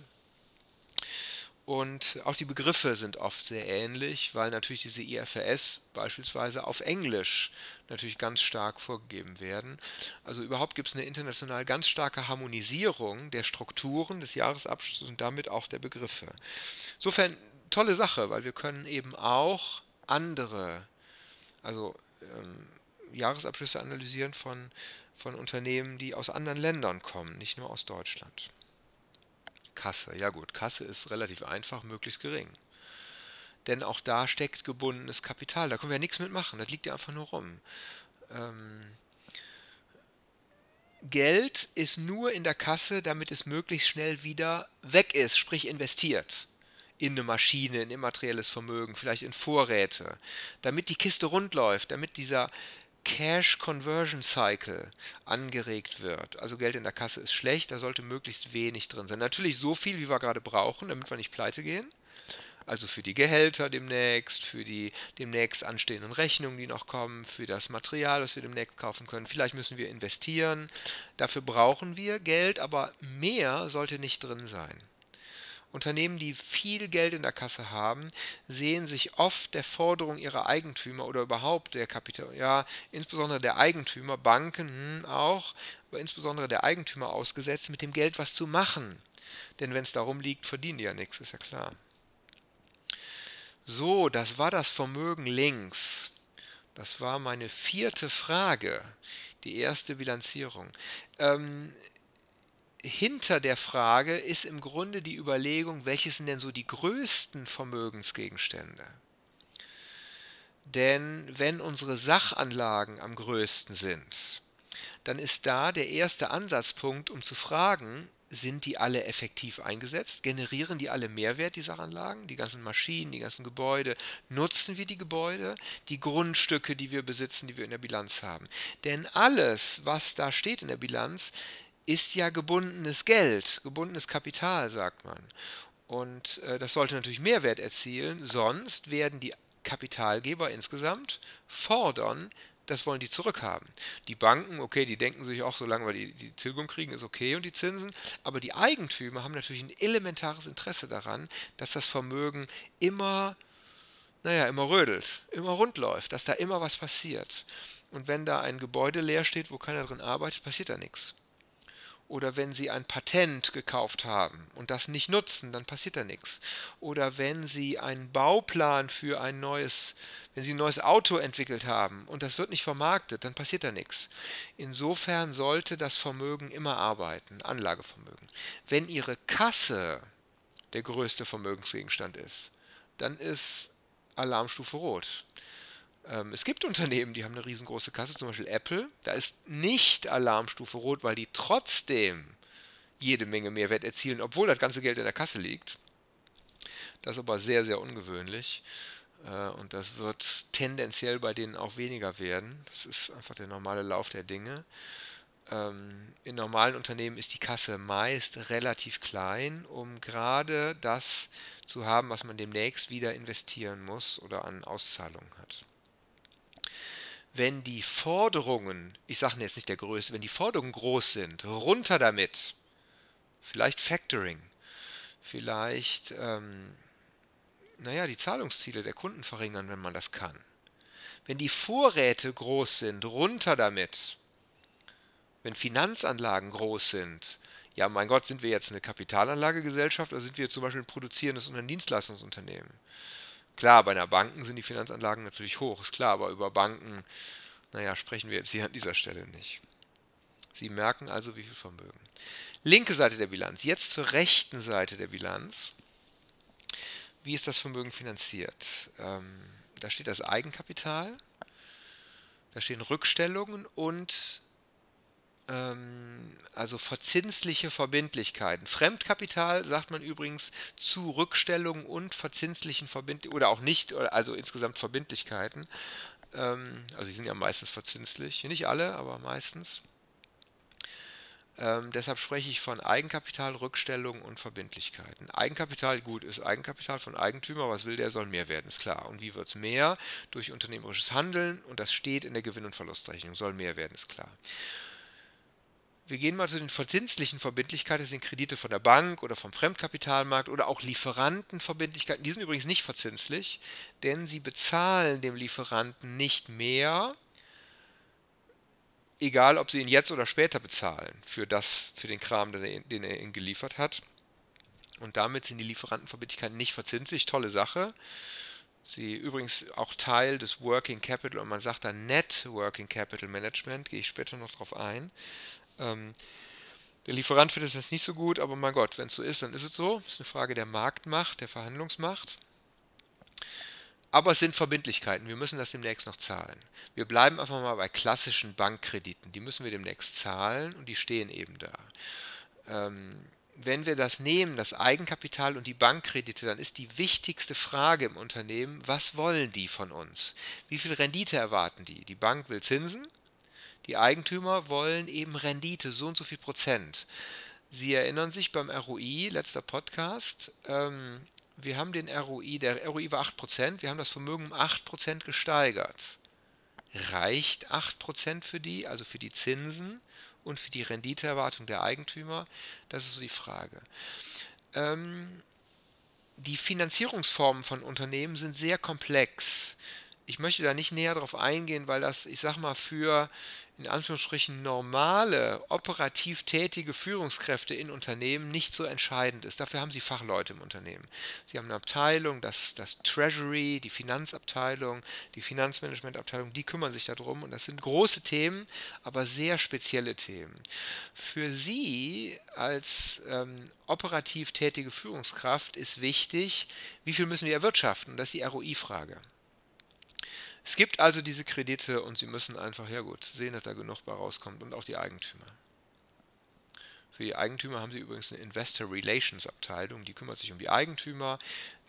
Und auch die Begriffe sind oft sehr ähnlich, weil natürlich diese IFRS beispielsweise auf Englisch natürlich ganz stark vorgegeben werden. Also überhaupt gibt es eine international ganz starke Harmonisierung der Strukturen des Jahresabschlusses und damit auch der Begriffe. Insofern tolle Sache, weil wir können eben auch andere, also ähm, Jahresabschlüsse analysieren von, von Unternehmen, die aus anderen Ländern kommen, nicht nur aus Deutschland. Kasse. Ja gut, Kasse ist relativ einfach, möglichst gering. Denn auch da steckt gebundenes Kapital. Da können wir ja nichts mitmachen. Das liegt ja einfach nur rum. Ähm, Geld ist nur in der Kasse, damit es möglichst schnell wieder weg ist, sprich investiert. In eine Maschine, in immaterielles Vermögen, vielleicht in Vorräte. Damit die Kiste rund läuft, damit dieser Cash Conversion Cycle angeregt wird. Also Geld in der Kasse ist schlecht, da sollte möglichst wenig drin sein. Natürlich so viel, wie wir gerade brauchen, damit wir nicht pleite gehen. Also für die Gehälter demnächst, für die demnächst anstehenden Rechnungen, die noch kommen, für das Material, das wir demnächst kaufen können. Vielleicht müssen wir investieren. Dafür brauchen wir Geld, aber mehr sollte nicht drin sein. Unternehmen, die viel Geld in der Kasse haben, sehen sich oft der Forderung ihrer Eigentümer oder überhaupt der Kapital, ja, insbesondere der Eigentümer, Banken hm, auch, aber insbesondere der Eigentümer ausgesetzt, mit dem Geld was zu machen. Denn wenn es darum liegt, verdienen die ja nichts, ist ja klar. So, das war das Vermögen links. Das war meine vierte Frage, die erste Bilanzierung. Ähm, hinter der Frage ist im Grunde die Überlegung, welches sind denn so die größten Vermögensgegenstände? Denn wenn unsere Sachanlagen am größten sind, dann ist da der erste Ansatzpunkt, um zu fragen, sind die alle effektiv eingesetzt? Generieren die alle Mehrwert, die Sachanlagen? Die ganzen Maschinen, die ganzen Gebäude? Nutzen wir die Gebäude? Die Grundstücke, die wir besitzen, die wir in der Bilanz haben? Denn alles, was da steht in der Bilanz, ist ja gebundenes Geld, gebundenes Kapital, sagt man. Und äh, das sollte natürlich Mehrwert erzielen, sonst werden die Kapitalgeber insgesamt fordern, das wollen die zurückhaben. Die Banken, okay, die denken sich auch, solange wir die, die Tilgung kriegen, ist okay und die Zinsen, aber die Eigentümer haben natürlich ein elementares Interesse daran, dass das Vermögen immer, naja, immer rödelt, immer rund läuft, dass da immer was passiert. Und wenn da ein Gebäude leer steht, wo keiner drin arbeitet, passiert da nichts oder wenn Sie ein Patent gekauft haben und das nicht nutzen, dann passiert da nichts. Oder wenn Sie einen Bauplan für ein neues, wenn Sie ein neues Auto entwickelt haben und das wird nicht vermarktet, dann passiert da nichts. Insofern sollte das Vermögen immer arbeiten, Anlagevermögen. Wenn Ihre Kasse der größte Vermögensgegenstand ist, dann ist Alarmstufe rot. Ähm, es gibt Unternehmen, die haben eine riesengroße Kasse, zum Beispiel Apple. Da ist nicht Alarmstufe rot, weil die trotzdem jede Menge Mehrwert erzielen, obwohl das ganze Geld in der Kasse liegt. Das ist aber sehr, sehr ungewöhnlich. Äh, und das wird tendenziell bei denen auch weniger werden. Das ist einfach der normale Lauf der Dinge. Ähm, in normalen Unternehmen ist die Kasse meist relativ klein, um gerade das zu haben, was man demnächst wieder investieren muss oder an Auszahlungen hat wenn die Forderungen, ich sage jetzt nicht der größte, wenn die Forderungen groß sind, runter damit. Vielleicht Factoring, vielleicht, ähm, naja, die Zahlungsziele der Kunden verringern, wenn man das kann. Wenn die Vorräte groß sind, runter damit. Wenn Finanzanlagen groß sind, ja, mein Gott, sind wir jetzt eine Kapitalanlagegesellschaft oder sind wir zum Beispiel ein produzierendes und ein Dienstleistungsunternehmen? Klar, bei einer Banken sind die Finanzanlagen natürlich hoch, ist klar, aber über Banken, naja, sprechen wir jetzt hier an dieser Stelle nicht. Sie merken also, wie viel Vermögen. Linke Seite der Bilanz. Jetzt zur rechten Seite der Bilanz. Wie ist das Vermögen finanziert? Ähm, da steht das Eigenkapital, da stehen Rückstellungen und also verzinsliche Verbindlichkeiten. Fremdkapital sagt man übrigens zu Rückstellungen und verzinslichen Verbindlichkeiten oder auch nicht, also insgesamt Verbindlichkeiten. Ähm, also die sind ja meistens verzinslich, nicht alle, aber meistens. Ähm, deshalb spreche ich von Eigenkapital, Rückstellung und Verbindlichkeiten. Eigenkapital, gut, ist Eigenkapital von Eigentümer, was will der, soll mehr werden, ist klar. Und wie wird es mehr? Durch unternehmerisches Handeln und das steht in der Gewinn- und Verlustrechnung, soll mehr werden, ist klar. Wir gehen mal zu den verzinslichen Verbindlichkeiten, das sind Kredite von der Bank oder vom Fremdkapitalmarkt oder auch Lieferantenverbindlichkeiten. Die sind übrigens nicht verzinslich, denn sie bezahlen dem Lieferanten nicht mehr, egal ob sie ihn jetzt oder später bezahlen, für, das, für den Kram, den er, den er ihnen geliefert hat. Und damit sind die Lieferantenverbindlichkeiten nicht verzinslich. Tolle Sache. Sie übrigens auch Teil des Working Capital und man sagt dann Net Working Capital Management, gehe ich später noch drauf ein. Ähm, der Lieferant findet das nicht so gut, aber mein Gott, wenn es so ist, dann ist es so. Das ist eine Frage der Marktmacht, der Verhandlungsmacht. Aber es sind Verbindlichkeiten. Wir müssen das demnächst noch zahlen. Wir bleiben einfach mal bei klassischen Bankkrediten. Die müssen wir demnächst zahlen und die stehen eben da. Ähm, wenn wir das nehmen, das Eigenkapital und die Bankkredite, dann ist die wichtigste Frage im Unternehmen, was wollen die von uns? Wie viel Rendite erwarten die? Die Bank will Zinsen, die Eigentümer wollen eben Rendite, so und so viel Prozent. Sie erinnern sich beim ROI, letzter Podcast, ähm, wir haben den ROI, der ROI war 8%, wir haben das Vermögen um 8% gesteigert. Reicht 8% für die, also für die Zinsen und für die Renditeerwartung der Eigentümer? Das ist so die Frage. Ähm, die Finanzierungsformen von Unternehmen sind sehr komplex. Ich möchte da nicht näher darauf eingehen, weil das, ich sag mal, für in Anführungsstrichen normale, operativ tätige Führungskräfte in Unternehmen nicht so entscheidend ist. Dafür haben sie Fachleute im Unternehmen. Sie haben eine Abteilung, das, das Treasury, die Finanzabteilung, die Finanzmanagementabteilung, die kümmern sich darum und das sind große Themen, aber sehr spezielle Themen. Für Sie als ähm, operativ tätige Führungskraft ist wichtig, wie viel müssen wir erwirtschaften? Das ist die ROI-Frage. Es gibt also diese Kredite und Sie müssen einfach, ja gut, sehen, dass da genug bei rauskommt und auch die Eigentümer. Für die Eigentümer haben Sie übrigens eine Investor Relations Abteilung, die kümmert sich um die Eigentümer,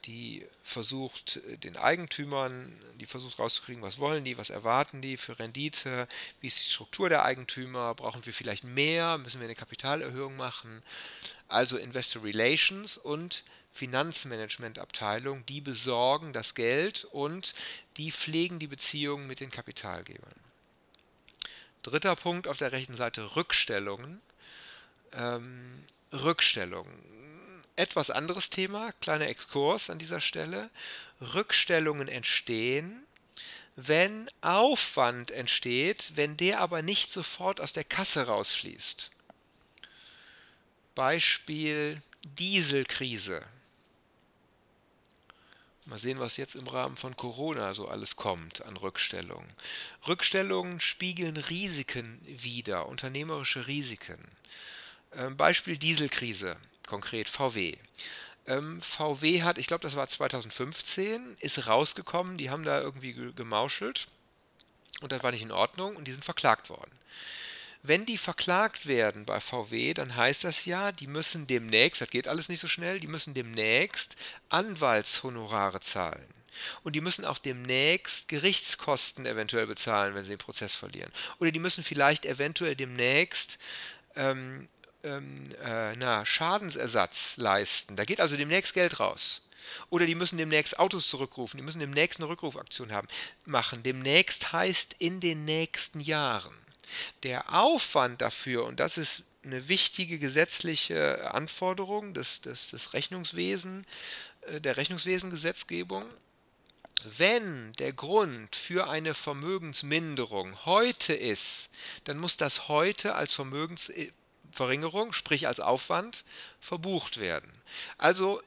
die versucht den Eigentümern, die versucht rauszukriegen, was wollen die, was erwarten die für Rendite, wie ist die Struktur der Eigentümer, brauchen wir vielleicht mehr, müssen wir eine Kapitalerhöhung machen. Also Investor Relations und Finanzmanagementabteilung, die besorgen das Geld und die pflegen die Beziehungen mit den Kapitalgebern. Dritter Punkt auf der rechten Seite Rückstellungen. Ähm, Rückstellungen. Etwas anderes Thema, kleiner Exkurs an dieser Stelle. Rückstellungen entstehen, wenn Aufwand entsteht, wenn der aber nicht sofort aus der Kasse rausfließt. Beispiel Dieselkrise. Mal sehen, was jetzt im Rahmen von Corona so alles kommt an Rückstellungen. Rückstellungen spiegeln Risiken wider, unternehmerische Risiken. Ähm, Beispiel Dieselkrise, konkret VW. Ähm, VW hat, ich glaube, das war 2015, ist rausgekommen, die haben da irgendwie gemauschelt und das war nicht in Ordnung und die sind verklagt worden. Wenn die verklagt werden bei VW, dann heißt das ja, die müssen demnächst, das geht alles nicht so schnell, die müssen demnächst Anwaltshonorare zahlen. Und die müssen auch demnächst Gerichtskosten eventuell bezahlen, wenn sie den Prozess verlieren. Oder die müssen vielleicht eventuell demnächst ähm, ähm, äh, na, Schadensersatz leisten. Da geht also demnächst Geld raus. Oder die müssen demnächst Autos zurückrufen, die müssen demnächst eine Rückrufaktion haben, machen. Demnächst heißt in den nächsten Jahren. Der Aufwand dafür, und das ist eine wichtige gesetzliche Anforderung des, des, des Rechnungswesen, äh, der Rechnungswesengesetzgebung, wenn der Grund für eine Vermögensminderung heute ist, dann muss das heute als Vermögensverringerung, sprich als Aufwand, verbucht werden. Also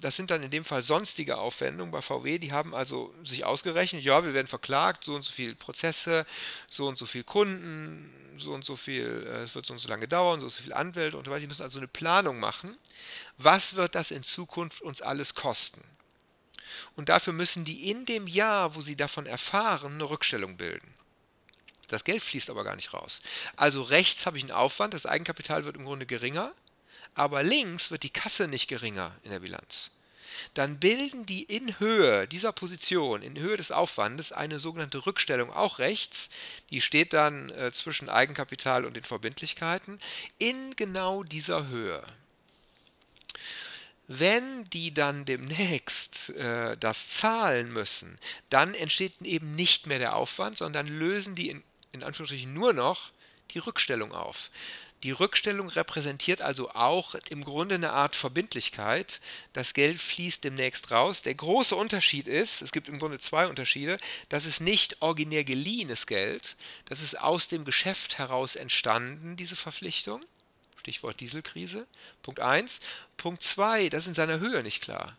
das sind dann in dem Fall sonstige Aufwendungen bei VW. Die haben also sich ausgerechnet, ja, wir werden verklagt, so und so viele Prozesse, so und so viele Kunden, so und so viel, äh, es wird so und so lange dauern, so und so viele Anwälte und so weiter. Die müssen also eine Planung machen. Was wird das in Zukunft uns alles kosten? Und dafür müssen die in dem Jahr, wo sie davon erfahren, eine Rückstellung bilden. Das Geld fließt aber gar nicht raus. Also rechts habe ich einen Aufwand, das Eigenkapital wird im Grunde geringer aber links wird die Kasse nicht geringer in der Bilanz. Dann bilden die in Höhe dieser Position, in Höhe des Aufwandes, eine sogenannte Rückstellung auch rechts. Die steht dann äh, zwischen Eigenkapital und den Verbindlichkeiten in genau dieser Höhe. Wenn die dann demnächst äh, das zahlen müssen, dann entsteht eben nicht mehr der Aufwand, sondern lösen die in, in Anführungsstrichen nur noch die Rückstellung auf. Die Rückstellung repräsentiert also auch im Grunde eine Art Verbindlichkeit. Das Geld fließt demnächst raus. Der große Unterschied ist, es gibt im Grunde zwei Unterschiede, das ist nicht originär geliehenes Geld, das ist aus dem Geschäft heraus entstanden, diese Verpflichtung. Stichwort Dieselkrise. Punkt 1. Punkt 2, das ist in seiner Höhe nicht klar.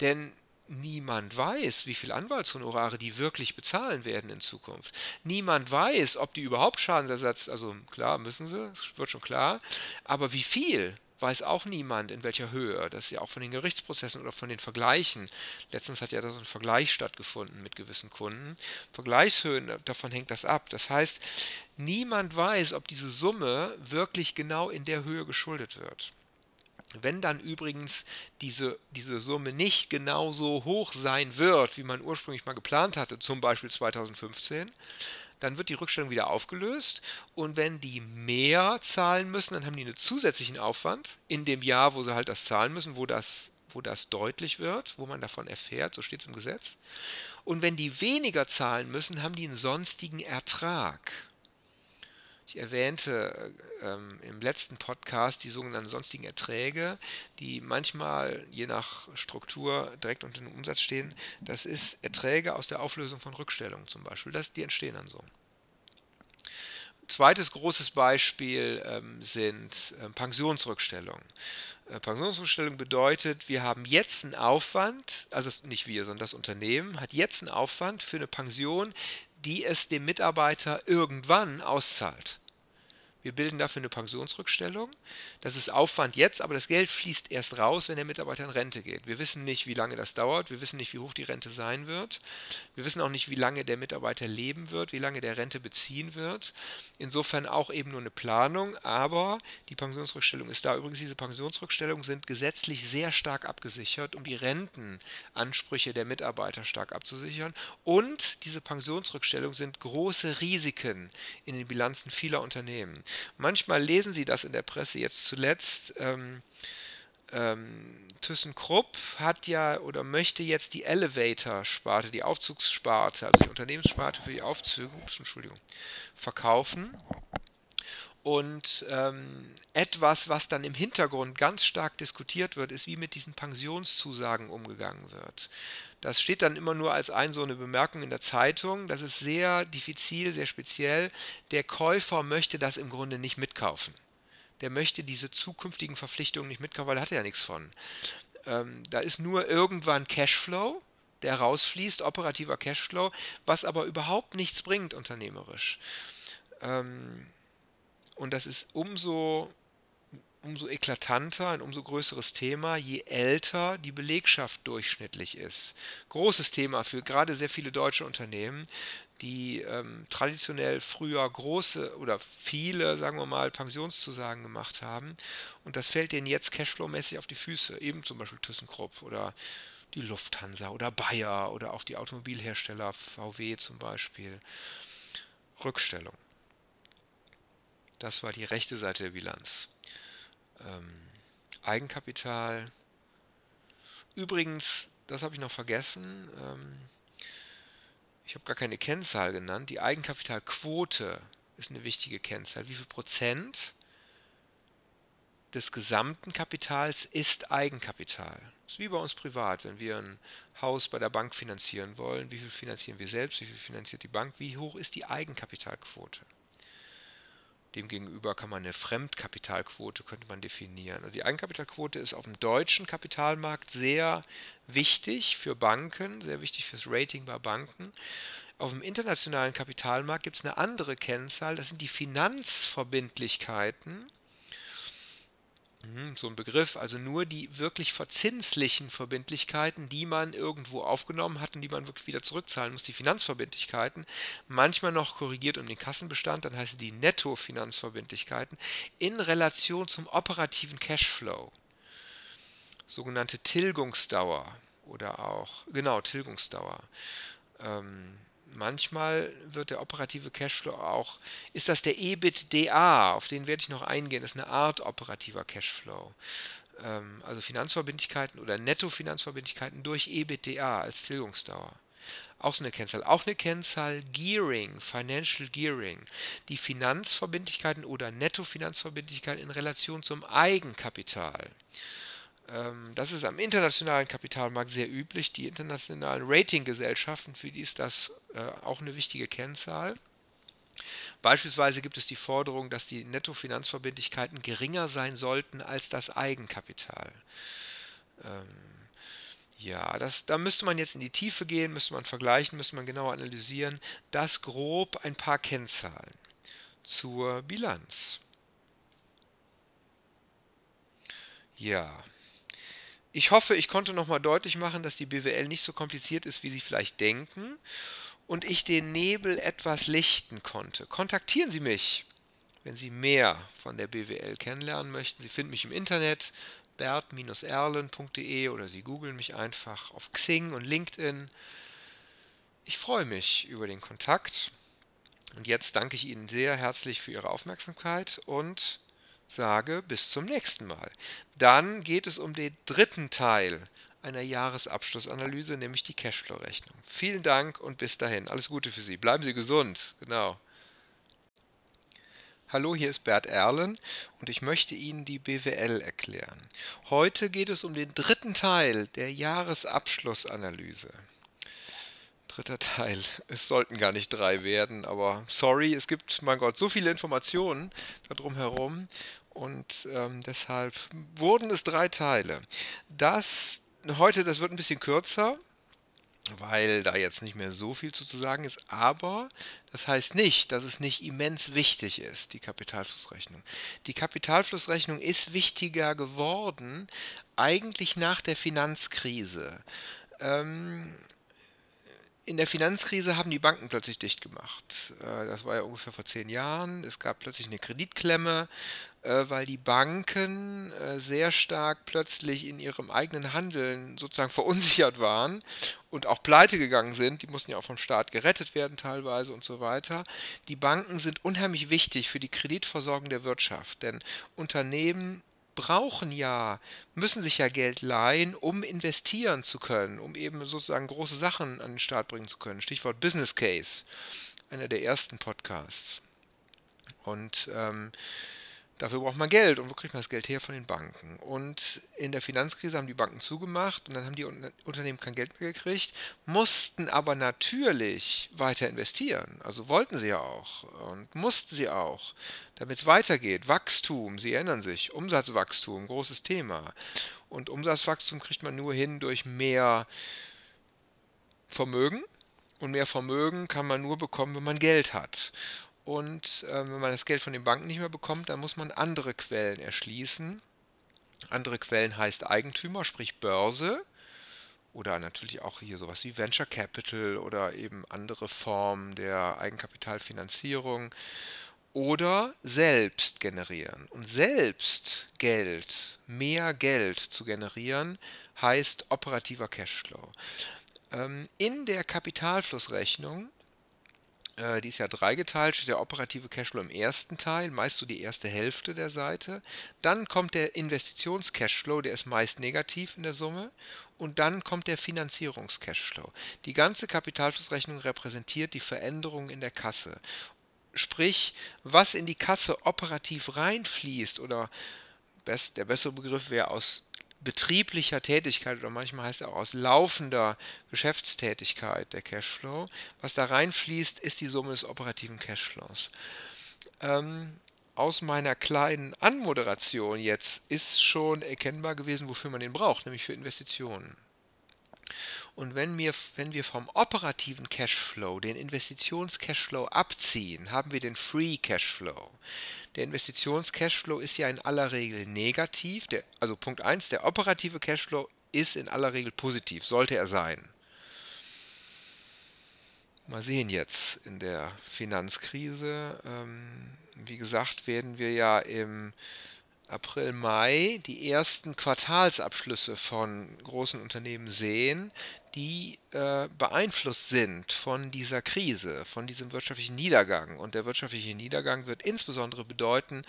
Denn Niemand weiß, wie viel Anwaltshonorare die wirklich bezahlen werden in Zukunft. Niemand weiß, ob die überhaupt Schadensersatz, also klar müssen sie, wird schon klar, aber wie viel, weiß auch niemand, in welcher Höhe. Das ist ja auch von den Gerichtsprozessen oder von den Vergleichen. Letztens hat ja da so ein Vergleich stattgefunden mit gewissen Kunden. Vergleichshöhen, davon hängt das ab. Das heißt, niemand weiß, ob diese Summe wirklich genau in der Höhe geschuldet wird. Wenn dann übrigens diese, diese Summe nicht genauso hoch sein wird, wie man ursprünglich mal geplant hatte, zum Beispiel 2015, dann wird die Rückstellung wieder aufgelöst und wenn die mehr zahlen müssen, dann haben die einen zusätzlichen Aufwand in dem Jahr, wo sie halt das zahlen müssen, wo das, wo das deutlich wird, wo man davon erfährt, so steht es im Gesetz. Und wenn die weniger zahlen müssen, haben die einen sonstigen Ertrag. Ich erwähnte ähm, im letzten Podcast die sogenannten sonstigen Erträge, die manchmal je nach Struktur direkt unter dem Umsatz stehen. Das ist Erträge aus der Auflösung von Rückstellungen zum Beispiel. Das, die entstehen dann so. Zweites großes Beispiel ähm, sind äh, Pensionsrückstellungen. Äh, Pensionsrückstellung bedeutet, wir haben jetzt einen Aufwand, also nicht wir, sondern das Unternehmen hat jetzt einen Aufwand für eine Pension, die es dem Mitarbeiter irgendwann auszahlt. Wir bilden dafür eine Pensionsrückstellung. Das ist Aufwand jetzt, aber das Geld fließt erst raus, wenn der Mitarbeiter in Rente geht. Wir wissen nicht, wie lange das dauert. Wir wissen nicht, wie hoch die Rente sein wird. Wir wissen auch nicht, wie lange der Mitarbeiter leben wird, wie lange der Rente beziehen wird. Insofern auch eben nur eine Planung, aber die Pensionsrückstellung ist da. Übrigens, diese Pensionsrückstellungen sind gesetzlich sehr stark abgesichert, um die Rentenansprüche der Mitarbeiter stark abzusichern. Und diese Pensionsrückstellungen sind große Risiken in den Bilanzen vieler Unternehmen. Manchmal lesen Sie das in der Presse, jetzt zuletzt. Ähm, ähm, ThyssenKrupp hat ja oder möchte jetzt die Elevator-Sparte, die Aufzugssparte, also die Unternehmenssparte für die Aufzüge, Entschuldigung, verkaufen. Und ähm, etwas, was dann im Hintergrund ganz stark diskutiert wird, ist, wie mit diesen Pensionszusagen umgegangen wird. Das steht dann immer nur als ein so eine Bemerkung in der Zeitung. Das ist sehr diffizil, sehr speziell. Der Käufer möchte das im Grunde nicht mitkaufen. Der möchte diese zukünftigen Verpflichtungen nicht mitkaufen, weil da hat er ja nichts von. Ähm, da ist nur irgendwann Cashflow, der rausfließt, operativer Cashflow, was aber überhaupt nichts bringt unternehmerisch. Ähm, und das ist umso, umso eklatanter, ein umso größeres Thema, je älter die Belegschaft durchschnittlich ist. Großes Thema für gerade sehr viele deutsche Unternehmen, die ähm, traditionell früher große oder viele, sagen wir mal, Pensionszusagen gemacht haben. Und das fällt denen jetzt cashflow-mäßig auf die Füße. Eben zum Beispiel ThyssenKrupp oder die Lufthansa oder Bayer oder auch die Automobilhersteller VW zum Beispiel. Rückstellung. Das war die rechte Seite der Bilanz. Ähm, Eigenkapital. Übrigens, das habe ich noch vergessen. Ähm, ich habe gar keine Kennzahl genannt. Die Eigenkapitalquote ist eine wichtige Kennzahl. Wie viel Prozent des gesamten Kapitals ist Eigenkapital? Das ist wie bei uns privat. Wenn wir ein Haus bei der Bank finanzieren wollen, wie viel finanzieren wir selbst, wie viel finanziert die Bank, wie hoch ist die Eigenkapitalquote? Demgegenüber kann man eine Fremdkapitalquote könnte man definieren. Also die Eigenkapitalquote ist auf dem deutschen Kapitalmarkt sehr wichtig für Banken, sehr wichtig fürs Rating bei Banken. Auf dem internationalen Kapitalmarkt gibt es eine andere Kennzahl, das sind die Finanzverbindlichkeiten so ein Begriff, also nur die wirklich verzinslichen Verbindlichkeiten, die man irgendwo aufgenommen hat und die man wirklich wieder zurückzahlen muss, die Finanzverbindlichkeiten, manchmal noch korrigiert um den Kassenbestand, dann heißen die Nettofinanzverbindlichkeiten in Relation zum operativen Cashflow. Sogenannte Tilgungsdauer oder auch, genau, Tilgungsdauer. Ähm, manchmal wird der operative Cashflow auch, ist das der EBITDA, auf den werde ich noch eingehen, das ist eine Art operativer Cashflow. Ähm, also Finanzverbindlichkeiten oder Nettofinanzverbindlichkeiten durch EBITDA als Tilgungsdauer. Auch so eine Kennzahl. Auch eine Kennzahl Gearing, Financial Gearing. Die Finanzverbindlichkeiten oder Nettofinanzverbindlichkeiten in Relation zum Eigenkapital. Ähm, das ist am internationalen Kapitalmarkt sehr üblich. Die internationalen Ratinggesellschaften, für die ist das äh, auch eine wichtige Kennzahl. Beispielsweise gibt es die Forderung, dass die Nettofinanzverbindlichkeiten geringer sein sollten als das Eigenkapital. Ähm, ja, das, da müsste man jetzt in die Tiefe gehen, müsste man vergleichen, müsste man genauer analysieren. Das grob ein paar Kennzahlen zur Bilanz. Ja, ich hoffe, ich konnte nochmal deutlich machen, dass die BWL nicht so kompliziert ist, wie Sie vielleicht denken und ich den Nebel etwas lichten konnte. Kontaktieren Sie mich, wenn Sie mehr von der BWL kennenlernen möchten. Sie finden mich im Internet bert-erlen.de oder Sie googeln mich einfach auf Xing und LinkedIn. Ich freue mich über den Kontakt. Und jetzt danke ich Ihnen sehr herzlich für Ihre Aufmerksamkeit und sage bis zum nächsten Mal. Dann geht es um den dritten Teil einer Jahresabschlussanalyse, nämlich die Cashflow-Rechnung. Vielen Dank und bis dahin. Alles Gute für Sie. Bleiben Sie gesund. Genau. Hallo, hier ist Bert Erlen und ich möchte Ihnen die BWL erklären. Heute geht es um den dritten Teil der Jahresabschlussanalyse. Dritter Teil. Es sollten gar nicht drei werden, aber sorry, es gibt, mein Gott, so viele Informationen darum herum und ähm, deshalb wurden es drei Teile. Das heute, das wird ein bisschen kürzer, weil da jetzt nicht mehr so viel zu sagen ist, aber das heißt nicht, dass es nicht immens wichtig ist, die Kapitalflussrechnung. Die Kapitalflussrechnung ist wichtiger geworden, eigentlich nach der Finanzkrise. Ähm, in der Finanzkrise haben die Banken plötzlich dicht gemacht. Äh, das war ja ungefähr vor zehn Jahren. Es gab plötzlich eine Kreditklemme äh, weil die Banken äh, sehr stark plötzlich in ihrem eigenen Handeln sozusagen verunsichert waren und auch pleite gegangen sind. Die mussten ja auch vom Staat gerettet werden teilweise und so weiter. Die Banken sind unheimlich wichtig für die Kreditversorgung der Wirtschaft, denn Unternehmen brauchen ja, müssen sich ja Geld leihen, um investieren zu können, um eben sozusagen große Sachen an den Start bringen zu können. Stichwort Business Case, einer der ersten Podcasts. Und ähm, Dafür braucht man Geld. Und wo kriegt man das Geld her? Von den Banken. Und in der Finanzkrise haben die Banken zugemacht und dann haben die Unternehmen kein Geld mehr gekriegt, mussten aber natürlich weiter investieren. Also wollten sie ja auch und mussten sie auch, damit es weitergeht. Wachstum, Sie erinnern sich, Umsatzwachstum, großes Thema. Und Umsatzwachstum kriegt man nur hin durch mehr Vermögen. Und mehr Vermögen kann man nur bekommen, wenn man Geld hat. Und äh, wenn man das Geld von den Banken nicht mehr bekommt, dann muss man andere Quellen erschließen. Andere Quellen heißt Eigentümer, sprich Börse. Oder natürlich auch hier sowas wie Venture Capital oder eben andere Formen der Eigenkapitalfinanzierung. Oder selbst generieren. Und selbst Geld, mehr Geld zu generieren, heißt operativer Cashflow. Ähm, in der Kapitalflussrechnung äh, die ist ja dreigeteilt, steht der operative Cashflow im ersten Teil, meist so die erste Hälfte der Seite. Dann kommt der Investitions-Cashflow, der ist meist negativ in der Summe. Und dann kommt der Finanzierungs-Cashflow. Die ganze Kapitalflussrechnung repräsentiert die Veränderungen in der Kasse. Sprich, was in die Kasse operativ reinfließt oder best, der bessere Begriff wäre aus betrieblicher Tätigkeit oder manchmal heißt er auch aus laufender Geschäftstätigkeit der Cashflow. Was da reinfließt, ist die Summe des operativen Cashflows. Ähm, aus meiner kleinen Anmoderation jetzt ist schon erkennbar gewesen, wofür man den braucht, nämlich für Investitionen. Und wenn wir, wenn wir vom operativen Cashflow den Investitions-Cashflow abziehen, haben wir den Free Cashflow. Der Investitions-Cashflow ist ja in aller Regel negativ. Der, also Punkt 1, der operative Cashflow ist in aller Regel positiv, sollte er sein. Mal sehen jetzt in der Finanzkrise. Ähm, wie gesagt, werden wir ja im April, Mai die ersten Quartalsabschlüsse von großen Unternehmen sehen, die äh, beeinflusst sind von dieser Krise, von diesem wirtschaftlichen Niedergang. Und der wirtschaftliche Niedergang wird insbesondere bedeuten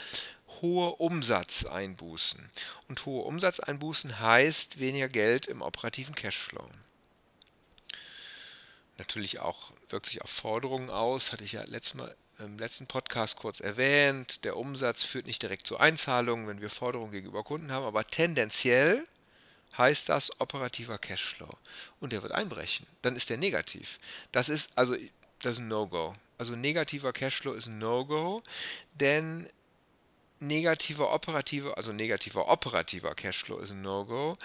hohe Umsatzeinbußen. Und hohe Umsatzeinbußen heißt weniger Geld im operativen Cashflow. natürlich auch, wirkt sich auf Forderungen aus, hatte ich ja letztes Mal im letzten Podcast kurz erwähnt. Der Umsatz führt nicht direkt zu Einzahlungen, wenn wir Forderungen gegenüber Kunden haben, aber tendenziell heißt das operativer Cashflow. Und der wird einbrechen. Dann ist der negativ. Das ist also das ist ein No-Go. Also negativer Cashflow ist ein No-Go, denn negativer operativer, also negativer operativer Cashflow ist ein No-Go,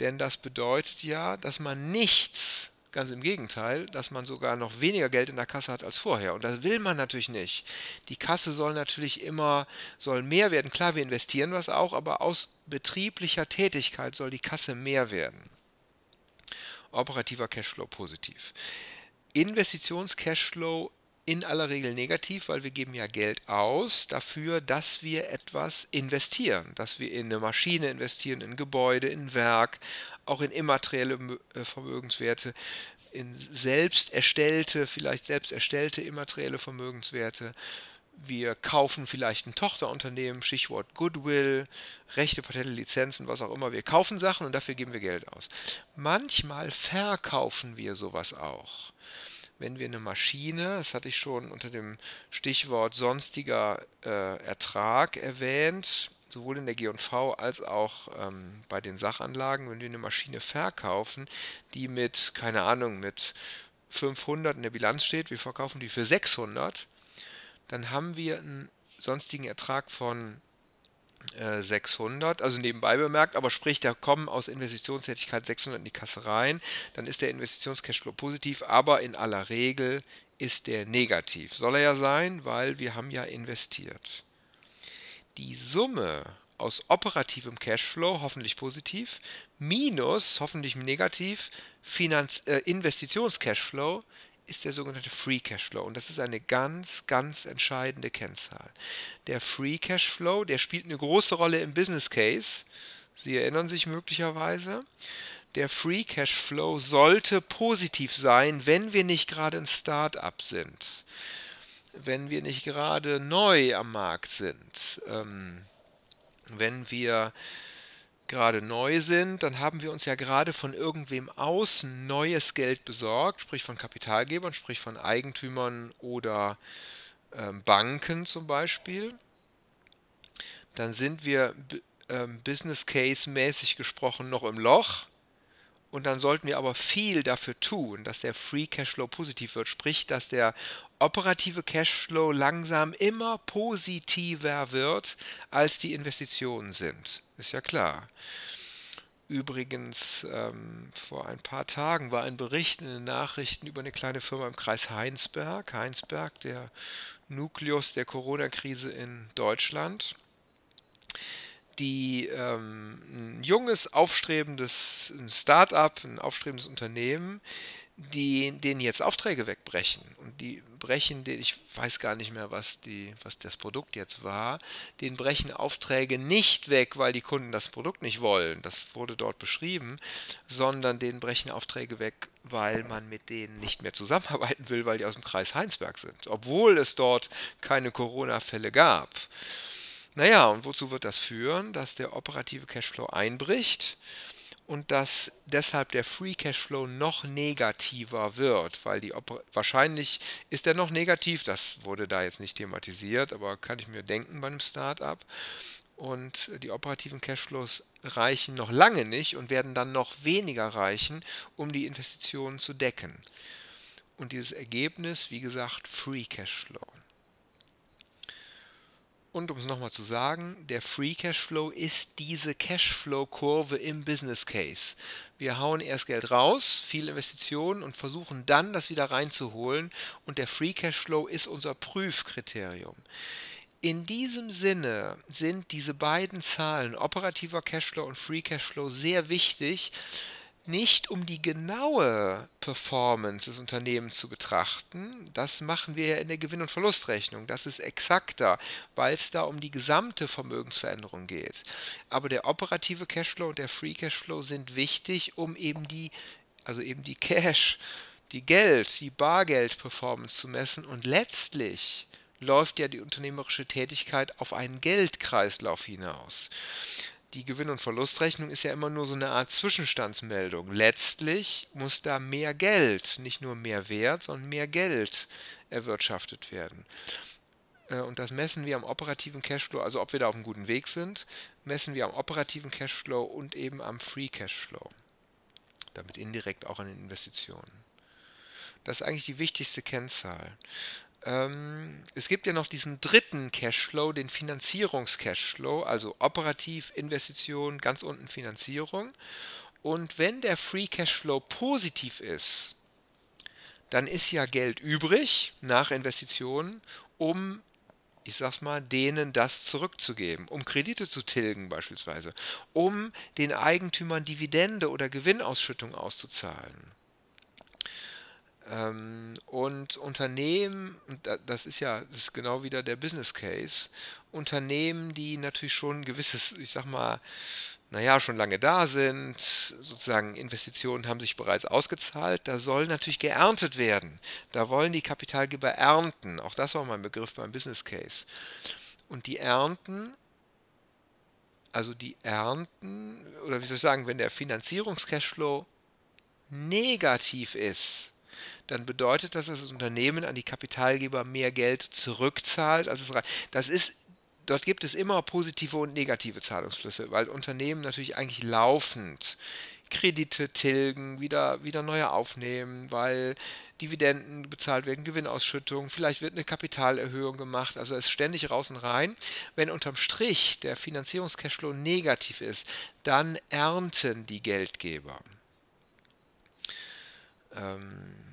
denn das bedeutet ja, dass man nichts Ganz im Gegenteil, dass man sogar noch weniger Geld in der Kasse hat als vorher. Und das will man natürlich nicht. Die Kasse soll natürlich immer, soll mehr werden. Klar, wir investieren was auch, aber aus betrieblicher Tätigkeit soll die Kasse mehr werden. Operativer Cashflow positiv. Investitions-Cashflow in aller Regel negativ, weil wir geben ja Geld aus dafür, dass wir etwas investieren, dass wir in eine Maschine investieren, in Gebäude, in Werk, auch in immaterielle äh, Vermögenswerte, in selbst erstellte, vielleicht selbst erstellte immaterielle Vermögenswerte. Wir kaufen vielleicht ein Tochterunternehmen, Stichwort Goodwill, Rechte, Patente, Lizenzen, was auch immer. Wir kaufen Sachen und dafür geben wir Geld aus. Manchmal verkaufen wir sowas auch wenn wir eine Maschine, das hatte ich schon unter dem Stichwort sonstiger äh, Ertrag erwähnt, sowohl in der G&V als auch ähm, bei den Sachanlagen, wenn wir eine Maschine verkaufen, die mit, keine Ahnung, mit 500 in der Bilanz steht, wir verkaufen die für 600, dann haben wir einen sonstigen Ertrag von 600, äh, also nebenbei bemerkt, aber sprich, da kommen aus Investitionstätigkeit 600 in die Kasse rein, dann ist der Investitionscashflow positiv, aber in aller Regel ist der negativ. Soll er ja sein, weil wir haben ja investiert. Die Summe aus operativem Cashflow, hoffentlich positiv, minus, hoffentlich negativ, Finanz äh, Investitionscashflow ist der sogenannte Free Cashflow. Und das ist eine ganz, ganz entscheidende Kennzahl. Der Free Cashflow, der spielt eine große Rolle im Business Case. Sie erinnern sich möglicherweise. Der Free Cashflow sollte positiv sein, wenn wir nicht gerade ein Start-up sind. Wenn wir nicht gerade neu am Markt sind. Ähm, wenn wir gerade neu sind, dann haben wir uns ja gerade von irgendwem außen neues Geld besorgt, sprich von Kapitalgebern, sprich von Eigentümern oder ähm, Banken zum Beispiel. Dann sind wir ähm, Business Case mäßig gesprochen noch im Loch. Und dann sollten wir aber viel dafür tun, dass der Free Cashflow positiv wird, sprich, dass der operative Cashflow langsam immer positiver wird, als die Investitionen sind. Ist ja klar. Übrigens, ähm, vor ein paar Tagen war ein Bericht in den Nachrichten über eine kleine Firma im Kreis Heinsberg. Heinsberg, der Nukleus der Corona-Krise in Deutschland die ähm, ein junges, aufstrebendes Start-up, ein aufstrebendes Unternehmen, die denen jetzt Aufträge wegbrechen. Und die brechen, den, ich weiß gar nicht mehr, was, die, was das Produkt jetzt war, denen brechen Aufträge nicht weg, weil die Kunden das Produkt nicht wollen. Das wurde dort beschrieben, sondern denen brechen Aufträge weg, weil man mit denen nicht mehr zusammenarbeiten will, weil die aus dem Kreis Heinsberg sind. Obwohl es dort keine Corona-Fälle gab. Naja, und wozu wird das führen? Dass der operative Cashflow einbricht und dass deshalb der Free Cashflow noch negativer wird, weil die Oper wahrscheinlich ist er noch negativ, das wurde da jetzt nicht thematisiert, aber kann ich mir denken bei einem Startup. Und die operativen Cashflows reichen noch lange nicht und werden dann noch weniger reichen, um die Investitionen zu decken. Und dieses Ergebnis, wie gesagt, Free Cashflow. Und um es nochmal zu sagen, der Free Cashflow ist diese Cashflow-Kurve im Business Case. Wir hauen erst Geld raus, viel Investitionen und versuchen dann, das wieder reinzuholen. Und der Free Cashflow ist unser Prüfkriterium. In diesem Sinne sind diese beiden Zahlen, operativer Cashflow und Free Cashflow, sehr wichtig, nicht um die genaue Performance des Unternehmens zu betrachten. Das machen wir ja in der Gewinn- und Verlustrechnung. Das ist exakter, weil es da um die gesamte Vermögensveränderung geht. Aber der operative Cashflow und der Free Cashflow sind wichtig, um eben die, also eben die Cash, die Geld, die Bargeld-Performance zu messen. Und letztlich läuft ja die unternehmerische Tätigkeit auf einen Geldkreislauf hinaus. Die Gewinn- und Verlustrechnung ist ja immer nur so eine Art Zwischenstandsmeldung. Letztlich muss da mehr Geld, nicht nur mehr Wert, sondern mehr Geld erwirtschaftet werden. Äh, und das messen wir am operativen Cashflow, also ob wir da auf einem guten Weg sind, messen wir am operativen Cashflow und eben am Free Cashflow. Damit indirekt auch an den Investitionen. Das ist eigentlich die wichtigste Kennzahl. Ähm, es gibt ja noch diesen dritten Cashflow, den Finanzierungscashflow, also operativ Investition, ganz unten Finanzierung. Und wenn der Free Cashflow positiv ist, dann ist ja Geld übrig nach Investitionen, um, ich sag's mal, denen das zurückzugeben, um Kredite zu tilgen beispielsweise, um den Eigentümern Dividende oder Gewinnausschüttung auszuzahlen. Ähm, und Unternehmen, das ist ja das ist genau wieder der Business Case, Unternehmen, die natürlich schon ein gewisses, ich sag mal, naja, schon lange da sind, sozusagen Investitionen haben sich bereits ausgezahlt, da soll natürlich geerntet werden. Da wollen die Kapitalgeber ernten. Auch das war mein Begriff beim Business Case. Und die ernten, also die ernten, oder wie soll ich sagen, wenn der Finanzierungscashflow negativ ist, dann bedeutet das, dass das Unternehmen an die Kapitalgeber mehr Geld zurückzahlt, als es rein. Das ist dort gibt es immer positive und negative Zahlungsflüsse, weil Unternehmen natürlich eigentlich laufend Kredite tilgen, wieder, wieder neue aufnehmen, weil Dividenden bezahlt werden, Gewinnausschüttung, vielleicht wird eine Kapitalerhöhung gemacht, also es ist ständig raus und rein. Wenn unterm Strich der Finanzierungscashflow negativ ist, dann ernten die Geldgeber. Ähm,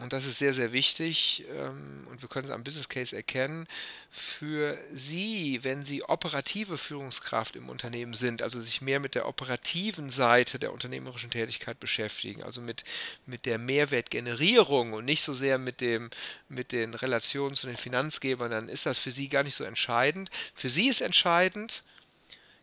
und das ist sehr, sehr wichtig ähm, und wir können es am Business Case erkennen, für Sie, wenn Sie operative Führungskraft im Unternehmen sind, also sich mehr mit der operativen Seite der unternehmerischen Tätigkeit beschäftigen, also mit, mit der Mehrwertgenerierung und nicht so sehr mit, dem, mit den Relationen zu den Finanzgebern, dann ist das für Sie gar nicht so entscheidend. Für Sie ist entscheidend,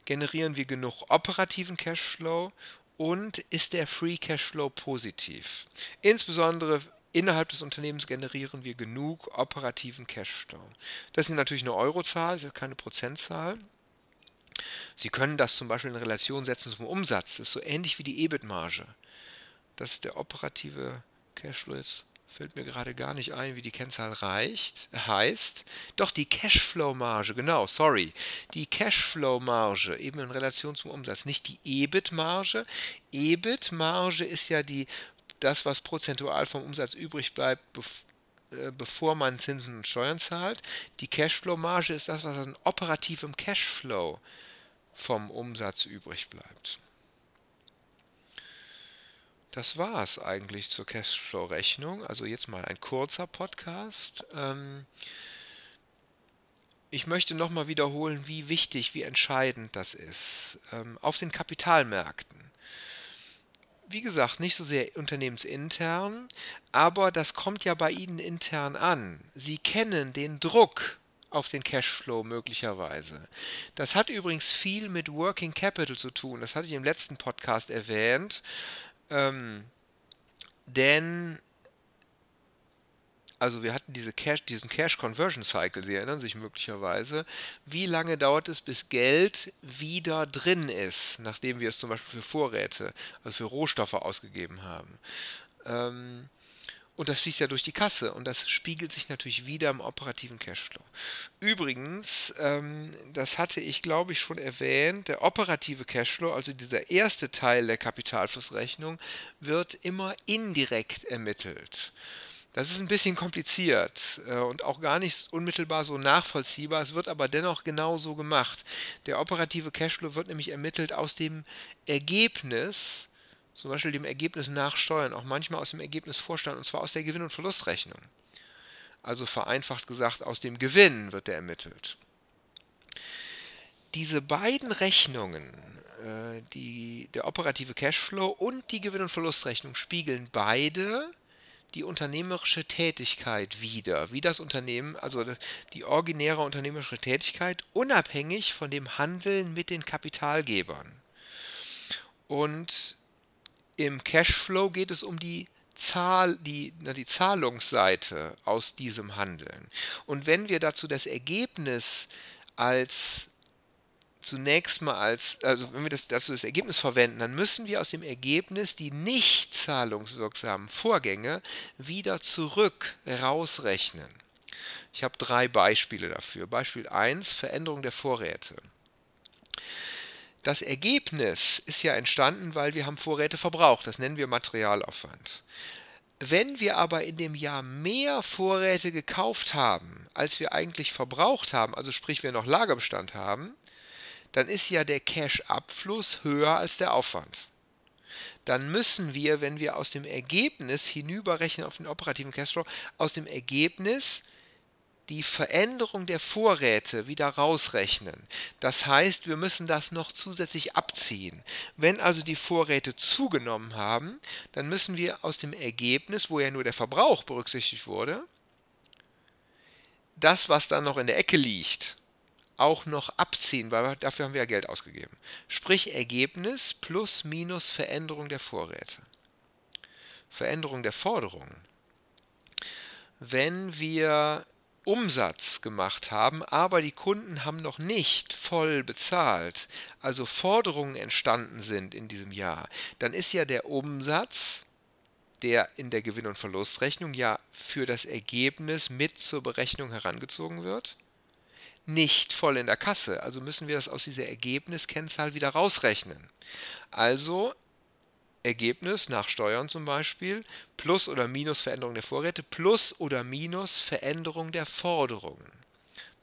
generieren wir genug operativen Cashflow und ist der Free Cashflow positiv. Insbesondere Innerhalb des Unternehmens generieren wir genug operativen Cashflow. Das ist natürlich eine Eurozahl, das ist keine Prozentzahl. Sie können das zum Beispiel in Relation setzen zum Umsatz. Das ist so ähnlich wie die EBIT-Marge. Das ist der operative Cashflow. Jetzt fällt mir gerade gar nicht ein, wie die Kennzahl reicht, heißt. Doch die Cashflow-Marge, genau, sorry. Die Cashflow-Marge, eben in Relation zum Umsatz, nicht die EBIT-Marge. EBIT-Marge ist ja die das, was prozentual vom Umsatz übrig bleibt, äh, bevor man Zinsen und Steuern zahlt. Die Cashflow-Marge ist das, was an operativem Cashflow vom Umsatz übrig bleibt. Das war es eigentlich zur Cashflow-Rechnung. Also jetzt mal ein kurzer Podcast. Ähm, ich möchte nochmal wiederholen, wie wichtig, wie entscheidend das ist. Ähm, auf den Kapitalmärkten wie gesagt, nicht so sehr unternehmensintern, aber das kommt ja bei Ihnen intern an. Sie kennen den Druck auf den Cashflow möglicherweise. Das hat übrigens viel mit Working Capital zu tun. Das hatte ich im letzten Podcast erwähnt. Ähm, denn also wir hatten diese Cash, diesen Cash Conversion Cycle, Sie erinnern sich möglicherweise. Wie lange dauert es, bis Geld wieder drin ist, nachdem wir es zum Beispiel für Vorräte, also für Rohstoffe ausgegeben haben? Ähm, und das fließt ja durch die Kasse und das spiegelt sich natürlich wieder im operativen Cashflow. Übrigens, ähm, das hatte ich glaube ich schon erwähnt, der operative Cashflow, also dieser erste Teil der Kapitalflussrechnung, wird immer indirekt ermittelt. Das ist ein bisschen kompliziert äh, und auch gar nicht unmittelbar so nachvollziehbar. Es wird aber dennoch genau so gemacht. Der operative Cashflow wird nämlich ermittelt aus dem Ergebnis, zum Beispiel dem Ergebnis nach Steuern, auch manchmal aus dem Ergebnis Vorstand, und zwar aus der Gewinn- und Verlustrechnung. Also vereinfacht gesagt, aus dem Gewinn wird der ermittelt. Diese beiden Rechnungen, äh, die, der operative Cashflow und die Gewinn- und Verlustrechnung, spiegeln beide die unternehmerische Tätigkeit wieder, wie das Unternehmen, also die originäre unternehmerische Tätigkeit, unabhängig von dem Handeln mit den Kapitalgebern. Und im Cashflow geht es um die Zahl, die, na, die Zahlungsseite aus diesem Handeln. Und wenn wir dazu das Ergebnis als zunächst mal als, also wenn wir das, dazu das Ergebnis verwenden, dann müssen wir aus dem Ergebnis die nicht zahlungswirksamen Vorgänge wieder zurück rausrechnen. Ich habe drei Beispiele dafür. Beispiel 1, Veränderung der Vorräte. Das Ergebnis ist ja entstanden, weil wir haben Vorräte verbraucht. Das nennen wir Materialaufwand. Wenn wir aber in dem Jahr mehr Vorräte gekauft haben, als wir eigentlich verbraucht haben, also sprich wir noch Lagerbestand haben, dann ist ja der Cash-Abfluss höher als der Aufwand. Dann müssen wir, wenn wir aus dem Ergebnis hinüberrechnen auf den operativen Cashflow, aus dem Ergebnis die Veränderung der Vorräte wieder rausrechnen. Das heißt, wir müssen das noch zusätzlich abziehen. Wenn also die Vorräte zugenommen haben, dann müssen wir aus dem Ergebnis, wo ja nur der Verbrauch berücksichtigt wurde, das, was dann noch in der Ecke liegt, auch noch abziehen, weil dafür haben wir ja Geld ausgegeben. Sprich Ergebnis plus minus Veränderung der Vorräte. Veränderung der Forderungen. Wenn wir Umsatz gemacht haben, aber die Kunden haben noch nicht voll bezahlt, also Forderungen entstanden sind in diesem Jahr, dann ist ja der Umsatz, der in der Gewinn- und Verlustrechnung ja für das Ergebnis mit zur Berechnung herangezogen wird, nicht voll in der Kasse. Also müssen wir das aus dieser Ergebniskennzahl wieder rausrechnen. Also Ergebnis nach Steuern zum Beispiel, plus oder minus Veränderung der Vorräte, plus oder minus Veränderung der Forderungen.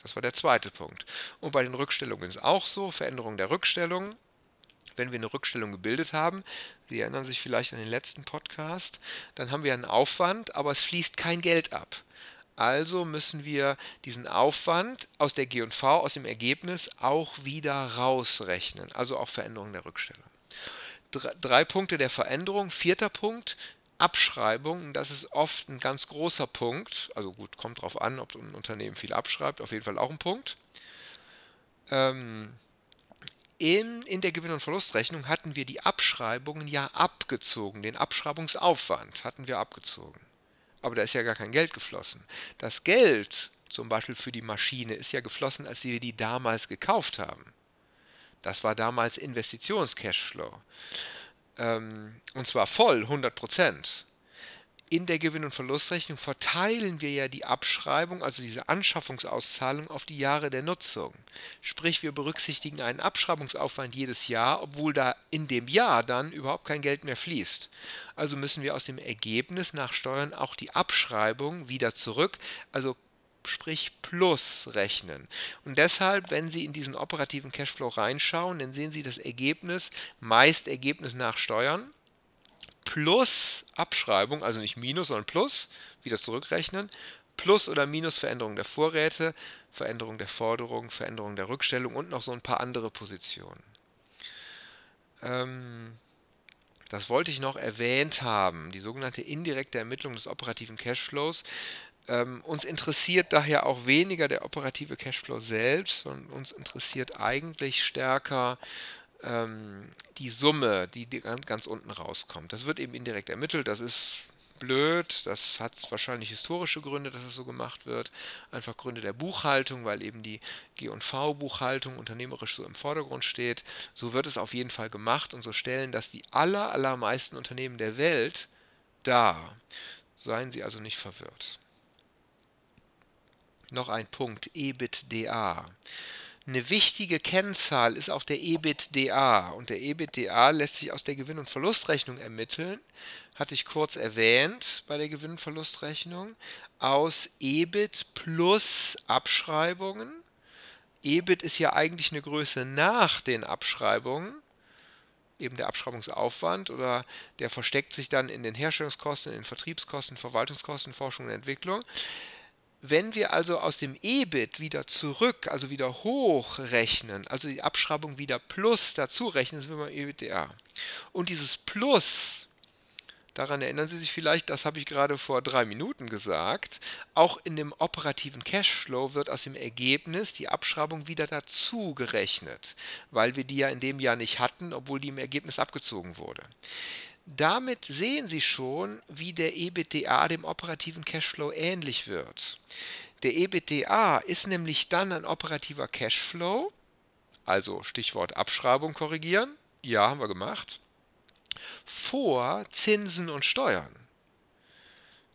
Das war der zweite Punkt. Und bei den Rückstellungen ist es auch so, Veränderung der Rückstellung. Wenn wir eine Rückstellung gebildet haben, Sie erinnern sich vielleicht an den letzten Podcast, dann haben wir einen Aufwand, aber es fließt kein Geld ab. Also müssen wir diesen Aufwand aus der G&V, aus dem Ergebnis auch wieder rausrechnen, also auch Veränderung der Rückstellung drei Punkte der Veränderung. Vierter Punkt, Abschreibung. Das ist oft ein ganz großer Punkt. Also gut, kommt drauf an, ob ein Unternehmen viel abschreibt. Auf jeden Fall auch ein Punkt. Ähm, in, in der Gewinn- und Verlustrechnung hatten wir die Abschreibungen ja abgezogen. Den Abschreibungsaufwand hatten wir abgezogen. Aber da ist ja gar kein Geld geflossen. Das Geld, zum Beispiel für die Maschine, ist ja geflossen, als wir die damals gekauft haben. Das war damals Investitions-Cashflow. Ähm, und zwar voll, 100 Prozent. In der Gewinn- und Verlustrechnung verteilen wir ja die Abschreibung, also diese Anschaffungsauszahlung, auf die Jahre der Nutzung. Sprich, wir berücksichtigen einen Abschreibungsaufwand jedes Jahr, obwohl da in dem Jahr dann überhaupt kein Geld mehr fließt. Also müssen wir aus dem Ergebnis nach Steuern auch die Abschreibung wieder zurück, also sprich plus rechnen. Und deshalb, wenn Sie in diesen operativen Cashflow reinschauen, dann sehen Sie das Ergebnis, meist Ergebnis nach Steuern, plus Abschreibung, also nicht Minus, sondern Plus, wieder zurückrechnen, Plus oder Minus Veränderung der Vorräte, Veränderung der Forderung, Veränderung der Rückstellung und noch so ein paar andere Positionen. Ähm, das wollte ich noch erwähnt haben, die sogenannte indirekte Ermittlung des operativen Cashflows. Ähm, uns interessiert daher auch weniger der operative Cashflow selbst, sondern uns interessiert eigentlich stärker ähm, die Summe, die, ganz, unten rauskommt. Das wird eben indirekt ermittelt, das ist blöd, das hat wahrscheinlich historische Gründe, dass es so gemacht wird, einfach Gründe der Buchhaltung, weil eben die G&V-Buchhaltung unternehmerisch so im Vordergrund steht. So wird es auf jeden Fall gemacht und so stellen das die aller, allermeisten Unternehmen der Welt dar. Seien Sie also nicht verwirrt. Noch ein Punkt, EBITDA. Eine wichtige Kennzahl ist auch der EBITDA und der EBITDA lässt sich aus der Gewinn- und Verlustrechnung ermitteln, hatte ich kurz erwähnt bei der Gewinn- und Verlustrechnung, aus EBIT plus Abschreibungen. EBIT ist ja eigentlich eine Größe nach den Abschreibungen, eben der Abschreibungsaufwand oder der versteckt sich dann in den Herstellungskosten, in den Vertriebskosten, Verwaltungskosten, Forschung und Entwicklung. Wenn wir also aus dem EBIT wieder zurück, also wieder hochrechnen, also die Abschreibung wieder plus dazu rechnen, sind wir beim EBITDA. Und dieses Plus, daran erinnern Sie sich vielleicht, das habe ich gerade vor drei Minuten gesagt, auch in dem operativen Cashflow wird aus dem Ergebnis die Abschreibung wieder dazu gerechnet, weil wir die ja in dem Jahr nicht hatten, obwohl die im Ergebnis abgezogen wurde. Damit sehen Sie schon, wie der EBITDA dem operativen Cashflow ähnlich wird. Der EBITDA ist nämlich dann ein operativer Cashflow, also Stichwort Abschreibung korrigieren, ja, haben wir gemacht, vor Zinsen und Steuern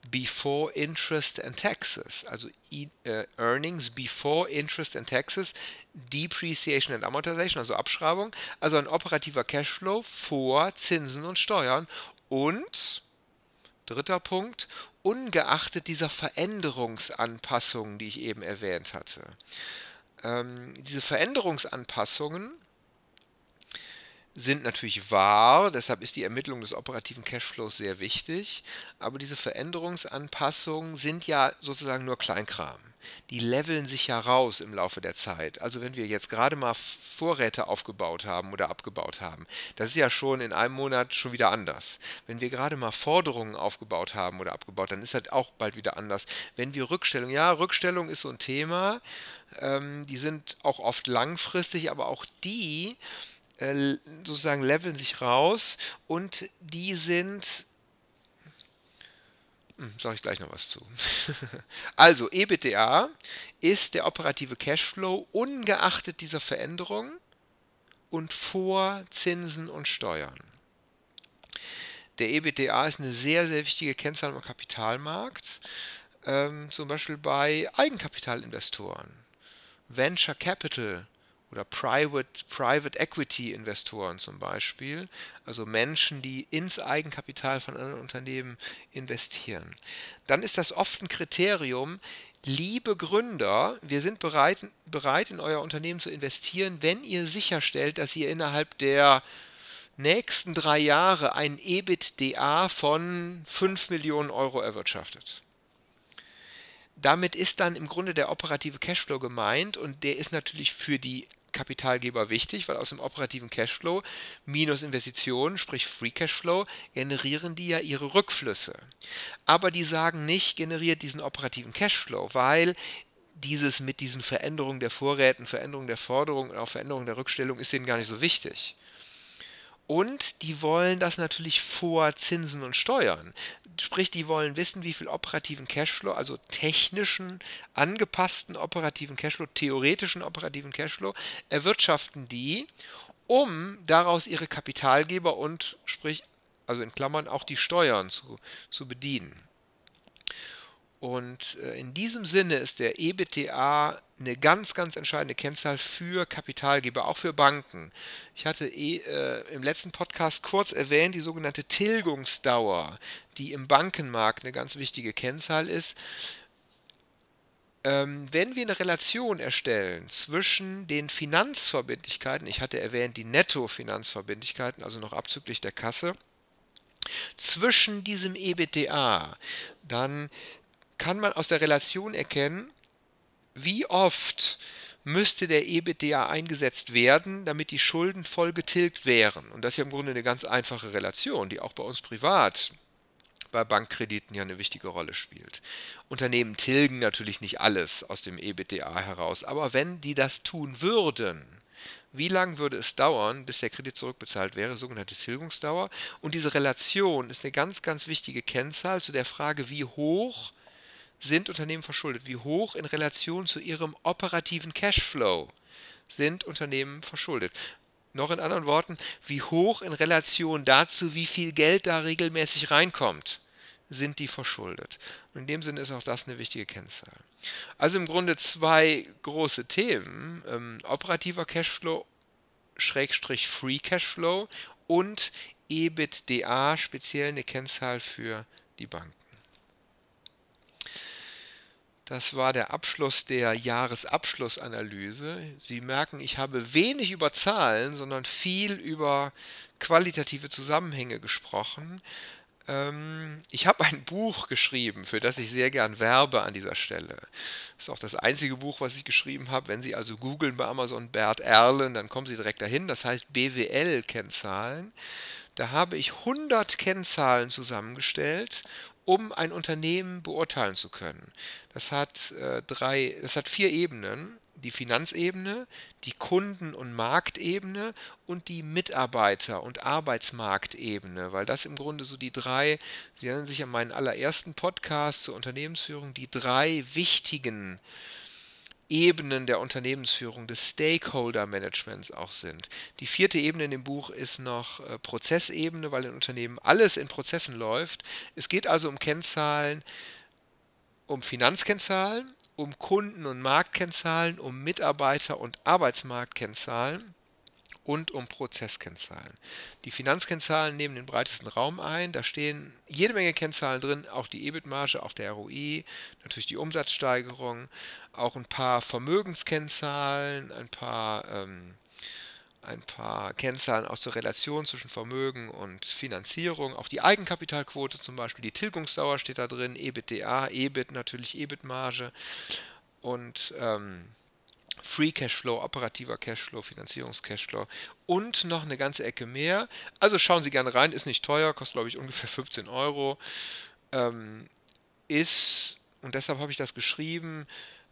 before interest and taxes, also äh, Earnings before interest and taxes, Depreciation and Amortization, also Abschreibung, also ein operativer Cashflow vor Zinsen und Steuern und dritter Punkt, ungeachtet dieser Veränderungsanpassungen, die ich eben erwähnt hatte. Ähm, diese Veränderungsanpassungen sind natürlich wahr, deshalb ist die Ermittlung des operativen Cashflows sehr wichtig, aber diese Veränderungsanpassungen sind ja sozusagen nur Kleinkram. Die leveln sich ja raus im Laufe der Zeit. Also wenn wir jetzt gerade mal Vorräte aufgebaut haben oder abgebaut haben, das ist ja schon in einem Monat schon wieder anders. Wenn wir gerade mal Forderungen aufgebaut haben oder abgebaut, dann ist das auch bald wieder anders. Wenn wir Rückstellung, ja, Rückstellung ist so ein Thema, ähm, die sind auch oft langfristig, aber auch die äh, sozusagen leveln sich raus und die sind hm, sage ich gleich noch was zu. also, EBITDA ist der operative Cashflow ungeachtet dieser Veränderung und vor Zinsen und Steuern. Der EBITDA ist eine sehr, sehr wichtige Kennzahl am Kapitalmarkt, ähm, zum Beispiel bei Eigenkapitalinvestoren, Venture Capital oder Private, Private Equity Investoren zum Beispiel, also Menschen, die ins Eigenkapital von anderen Unternehmen investieren. Dann ist das oft ein Kriterium, liebe Gründer, wir sind bereit, bereit in euer Unternehmen zu investieren, wenn ihr sicherstellt, dass ihr innerhalb der nächsten drei Jahre ein EBITDA von 5 Millionen Euro erwirtschaftet damit ist dann im Grunde der operative Cashflow gemeint und der ist natürlich für die Kapitalgeber wichtig, weil aus dem operativen Cashflow minus Investitionen, sprich Free Cashflow, generieren die ja ihre Rückflüsse. Aber die sagen nicht, generiert diesen operativen Cashflow, weil dieses mit diesen Veränderungen der Vorräten, Veränderungen der Forderungen und auch Veränderungen der Rückstellung ist ihnen gar nicht so wichtig. Und die wollen das natürlich vor Zinsen und Steuern. Sprich, die wollen wissen, wie viel operativen Cashflow, also technischen, angepassten operativen Cashflow, theoretischen operativen Cashflow, erwirtschaften die, um daraus ihre Kapitalgeber und, sprich, also in Klammern, auch die Steuern zu, zu bedienen. Und äh, in diesem Sinne ist der EBTA eine ganz, ganz entscheidende Kennzahl für Kapitalgeber, auch für Banken. Ich hatte eh, äh, im letzten Podcast kurz erwähnt, die sogenannte Tilgungsdauer, die im Bankenmarkt eine ganz wichtige Kennzahl ist. Ähm, wenn wir eine Relation erstellen zwischen den Finanzverbindlichkeiten, ich hatte erwähnt die Nettofinanzverbindlichkeiten, also noch abzüglich der Kasse, zwischen diesem EBTA, dann kann man aus der Relation erkennen, wie oft müsste der EBITDA eingesetzt werden, damit die Schulden voll getilgt wären. Und das ist ja im Grunde eine ganz einfache Relation, die auch bei uns privat bei Bankkrediten ja eine wichtige Rolle spielt. Unternehmen tilgen natürlich nicht alles aus dem EBITDA heraus, aber wenn die das tun würden, wie lange würde es dauern, bis der Kredit zurückbezahlt wäre, sogenannte Tilgungsdauer. Und diese Relation ist eine ganz, ganz wichtige Kennzahl zu der Frage, wie hoch sind Unternehmen verschuldet? Wie hoch in Relation zu ihrem operativen Cashflow sind Unternehmen verschuldet? Noch in anderen Worten, wie hoch in Relation dazu, wie viel Geld da regelmäßig reinkommt, sind die verschuldet. Und in dem Sinne ist auch das eine wichtige Kennzahl. Also im Grunde zwei große Themen, ähm, operativer Cashflow, Schrägstrich Free Cashflow und EBITDA, speziell eine Kennzahl für die Banken. Das war der Abschluss der Jahresabschlussanalyse. Sie merken, ich habe wenig über Zahlen, sondern viel über qualitative Zusammenhänge gesprochen. Ähm, ich habe ein Buch geschrieben, für das ich sehr gern werbe an dieser Stelle. Das ist auch das einzige Buch, was ich geschrieben habe. Wenn Sie also googeln bei Amazon Bert Erlen, dann kommen Sie direkt dahin. Das heißt BWL-Kennzahlen. Da habe ich 100 Kennzahlen zusammengestellt um ein Unternehmen beurteilen zu können. Das hat äh, drei, das hat vier Ebenen: die Finanzebene, die Kunden- und Marktebene und die Mitarbeiter- und Arbeitsmarktebene, weil das im Grunde so die drei, Sie erinnern sich an meinen allerersten Podcast zur Unternehmensführung, die drei wichtigen Ebenen der Unternehmensführung, des Stakeholder-Managements auch sind. Die vierte Ebene in dem Buch ist noch äh, Prozessebene, weil in Unternehmen alles in Prozessen läuft. Es geht also um Kennzahlen, um Finanzkennzahlen, um Kunden- und Marktkennzahlen, um Mitarbeiter- und Arbeitsmarktkennzahlen und um Prozesskennzahlen. Die Finanzkennzahlen nehmen den breitesten Raum ein. Da stehen jede Menge Kennzahlen drin, auch die EBIT-Marge, auch der ROI, natürlich die Umsatzsteigerung, auch ein paar Vermögenskennzahlen, ein paar, ähm, ein paar Kennzahlen auch zur Relation zwischen Vermögen und Finanzierung, auch die Eigenkapitalquote zum Beispiel, die Tilgungsdauer steht da drin, EBITDA, EBIT natürlich, EBIT-Marge und ähm, Free Cashflow, operativer Cashflow, Finanzierungscashflow und noch eine ganze Ecke mehr. Also schauen Sie gerne rein, ist nicht teuer, kostet glaube ich ungefähr 15 Euro. Ähm, ist, und deshalb habe ich das geschrieben,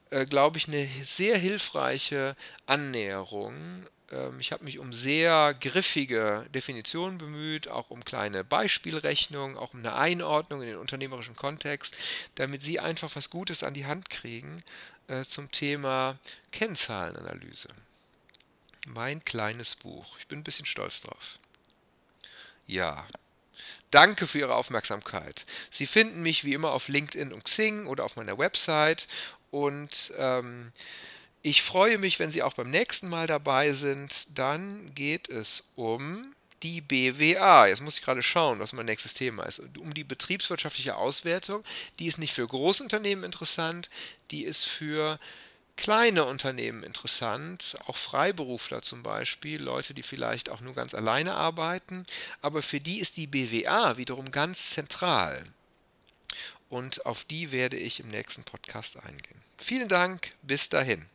äh, glaube ich, eine sehr hilfreiche Annäherung. Ähm, ich habe mich um sehr griffige Definitionen bemüht, auch um kleine Beispielrechnungen, auch um eine Einordnung in den unternehmerischen Kontext, damit Sie einfach was Gutes an die Hand kriegen äh, zum Thema Kennzahlenanalyse. Mein kleines Buch. Ich bin ein bisschen stolz drauf. Ja. Danke für Ihre Aufmerksamkeit. Sie finden mich wie immer auf LinkedIn und Xing oder auf meiner Website und ähm, ich freue mich, wenn Sie auch beim nächsten Mal dabei sind. Dann geht es um die BWA. Jetzt muss ich gerade schauen, was mein nächstes Thema ist. Um die betriebswirtschaftliche Auswertung. Die ist nicht für Großunternehmen interessant, die ist für kleine Unternehmen interessant, auch Freiberufler zum Beispiel, Leute, die vielleicht auch nur ganz alleine arbeiten. Aber für die ist die BWA wiederum ganz zentral. Und auf die werde ich im nächsten Podcast eingehen. Vielen Dank, bis dahin.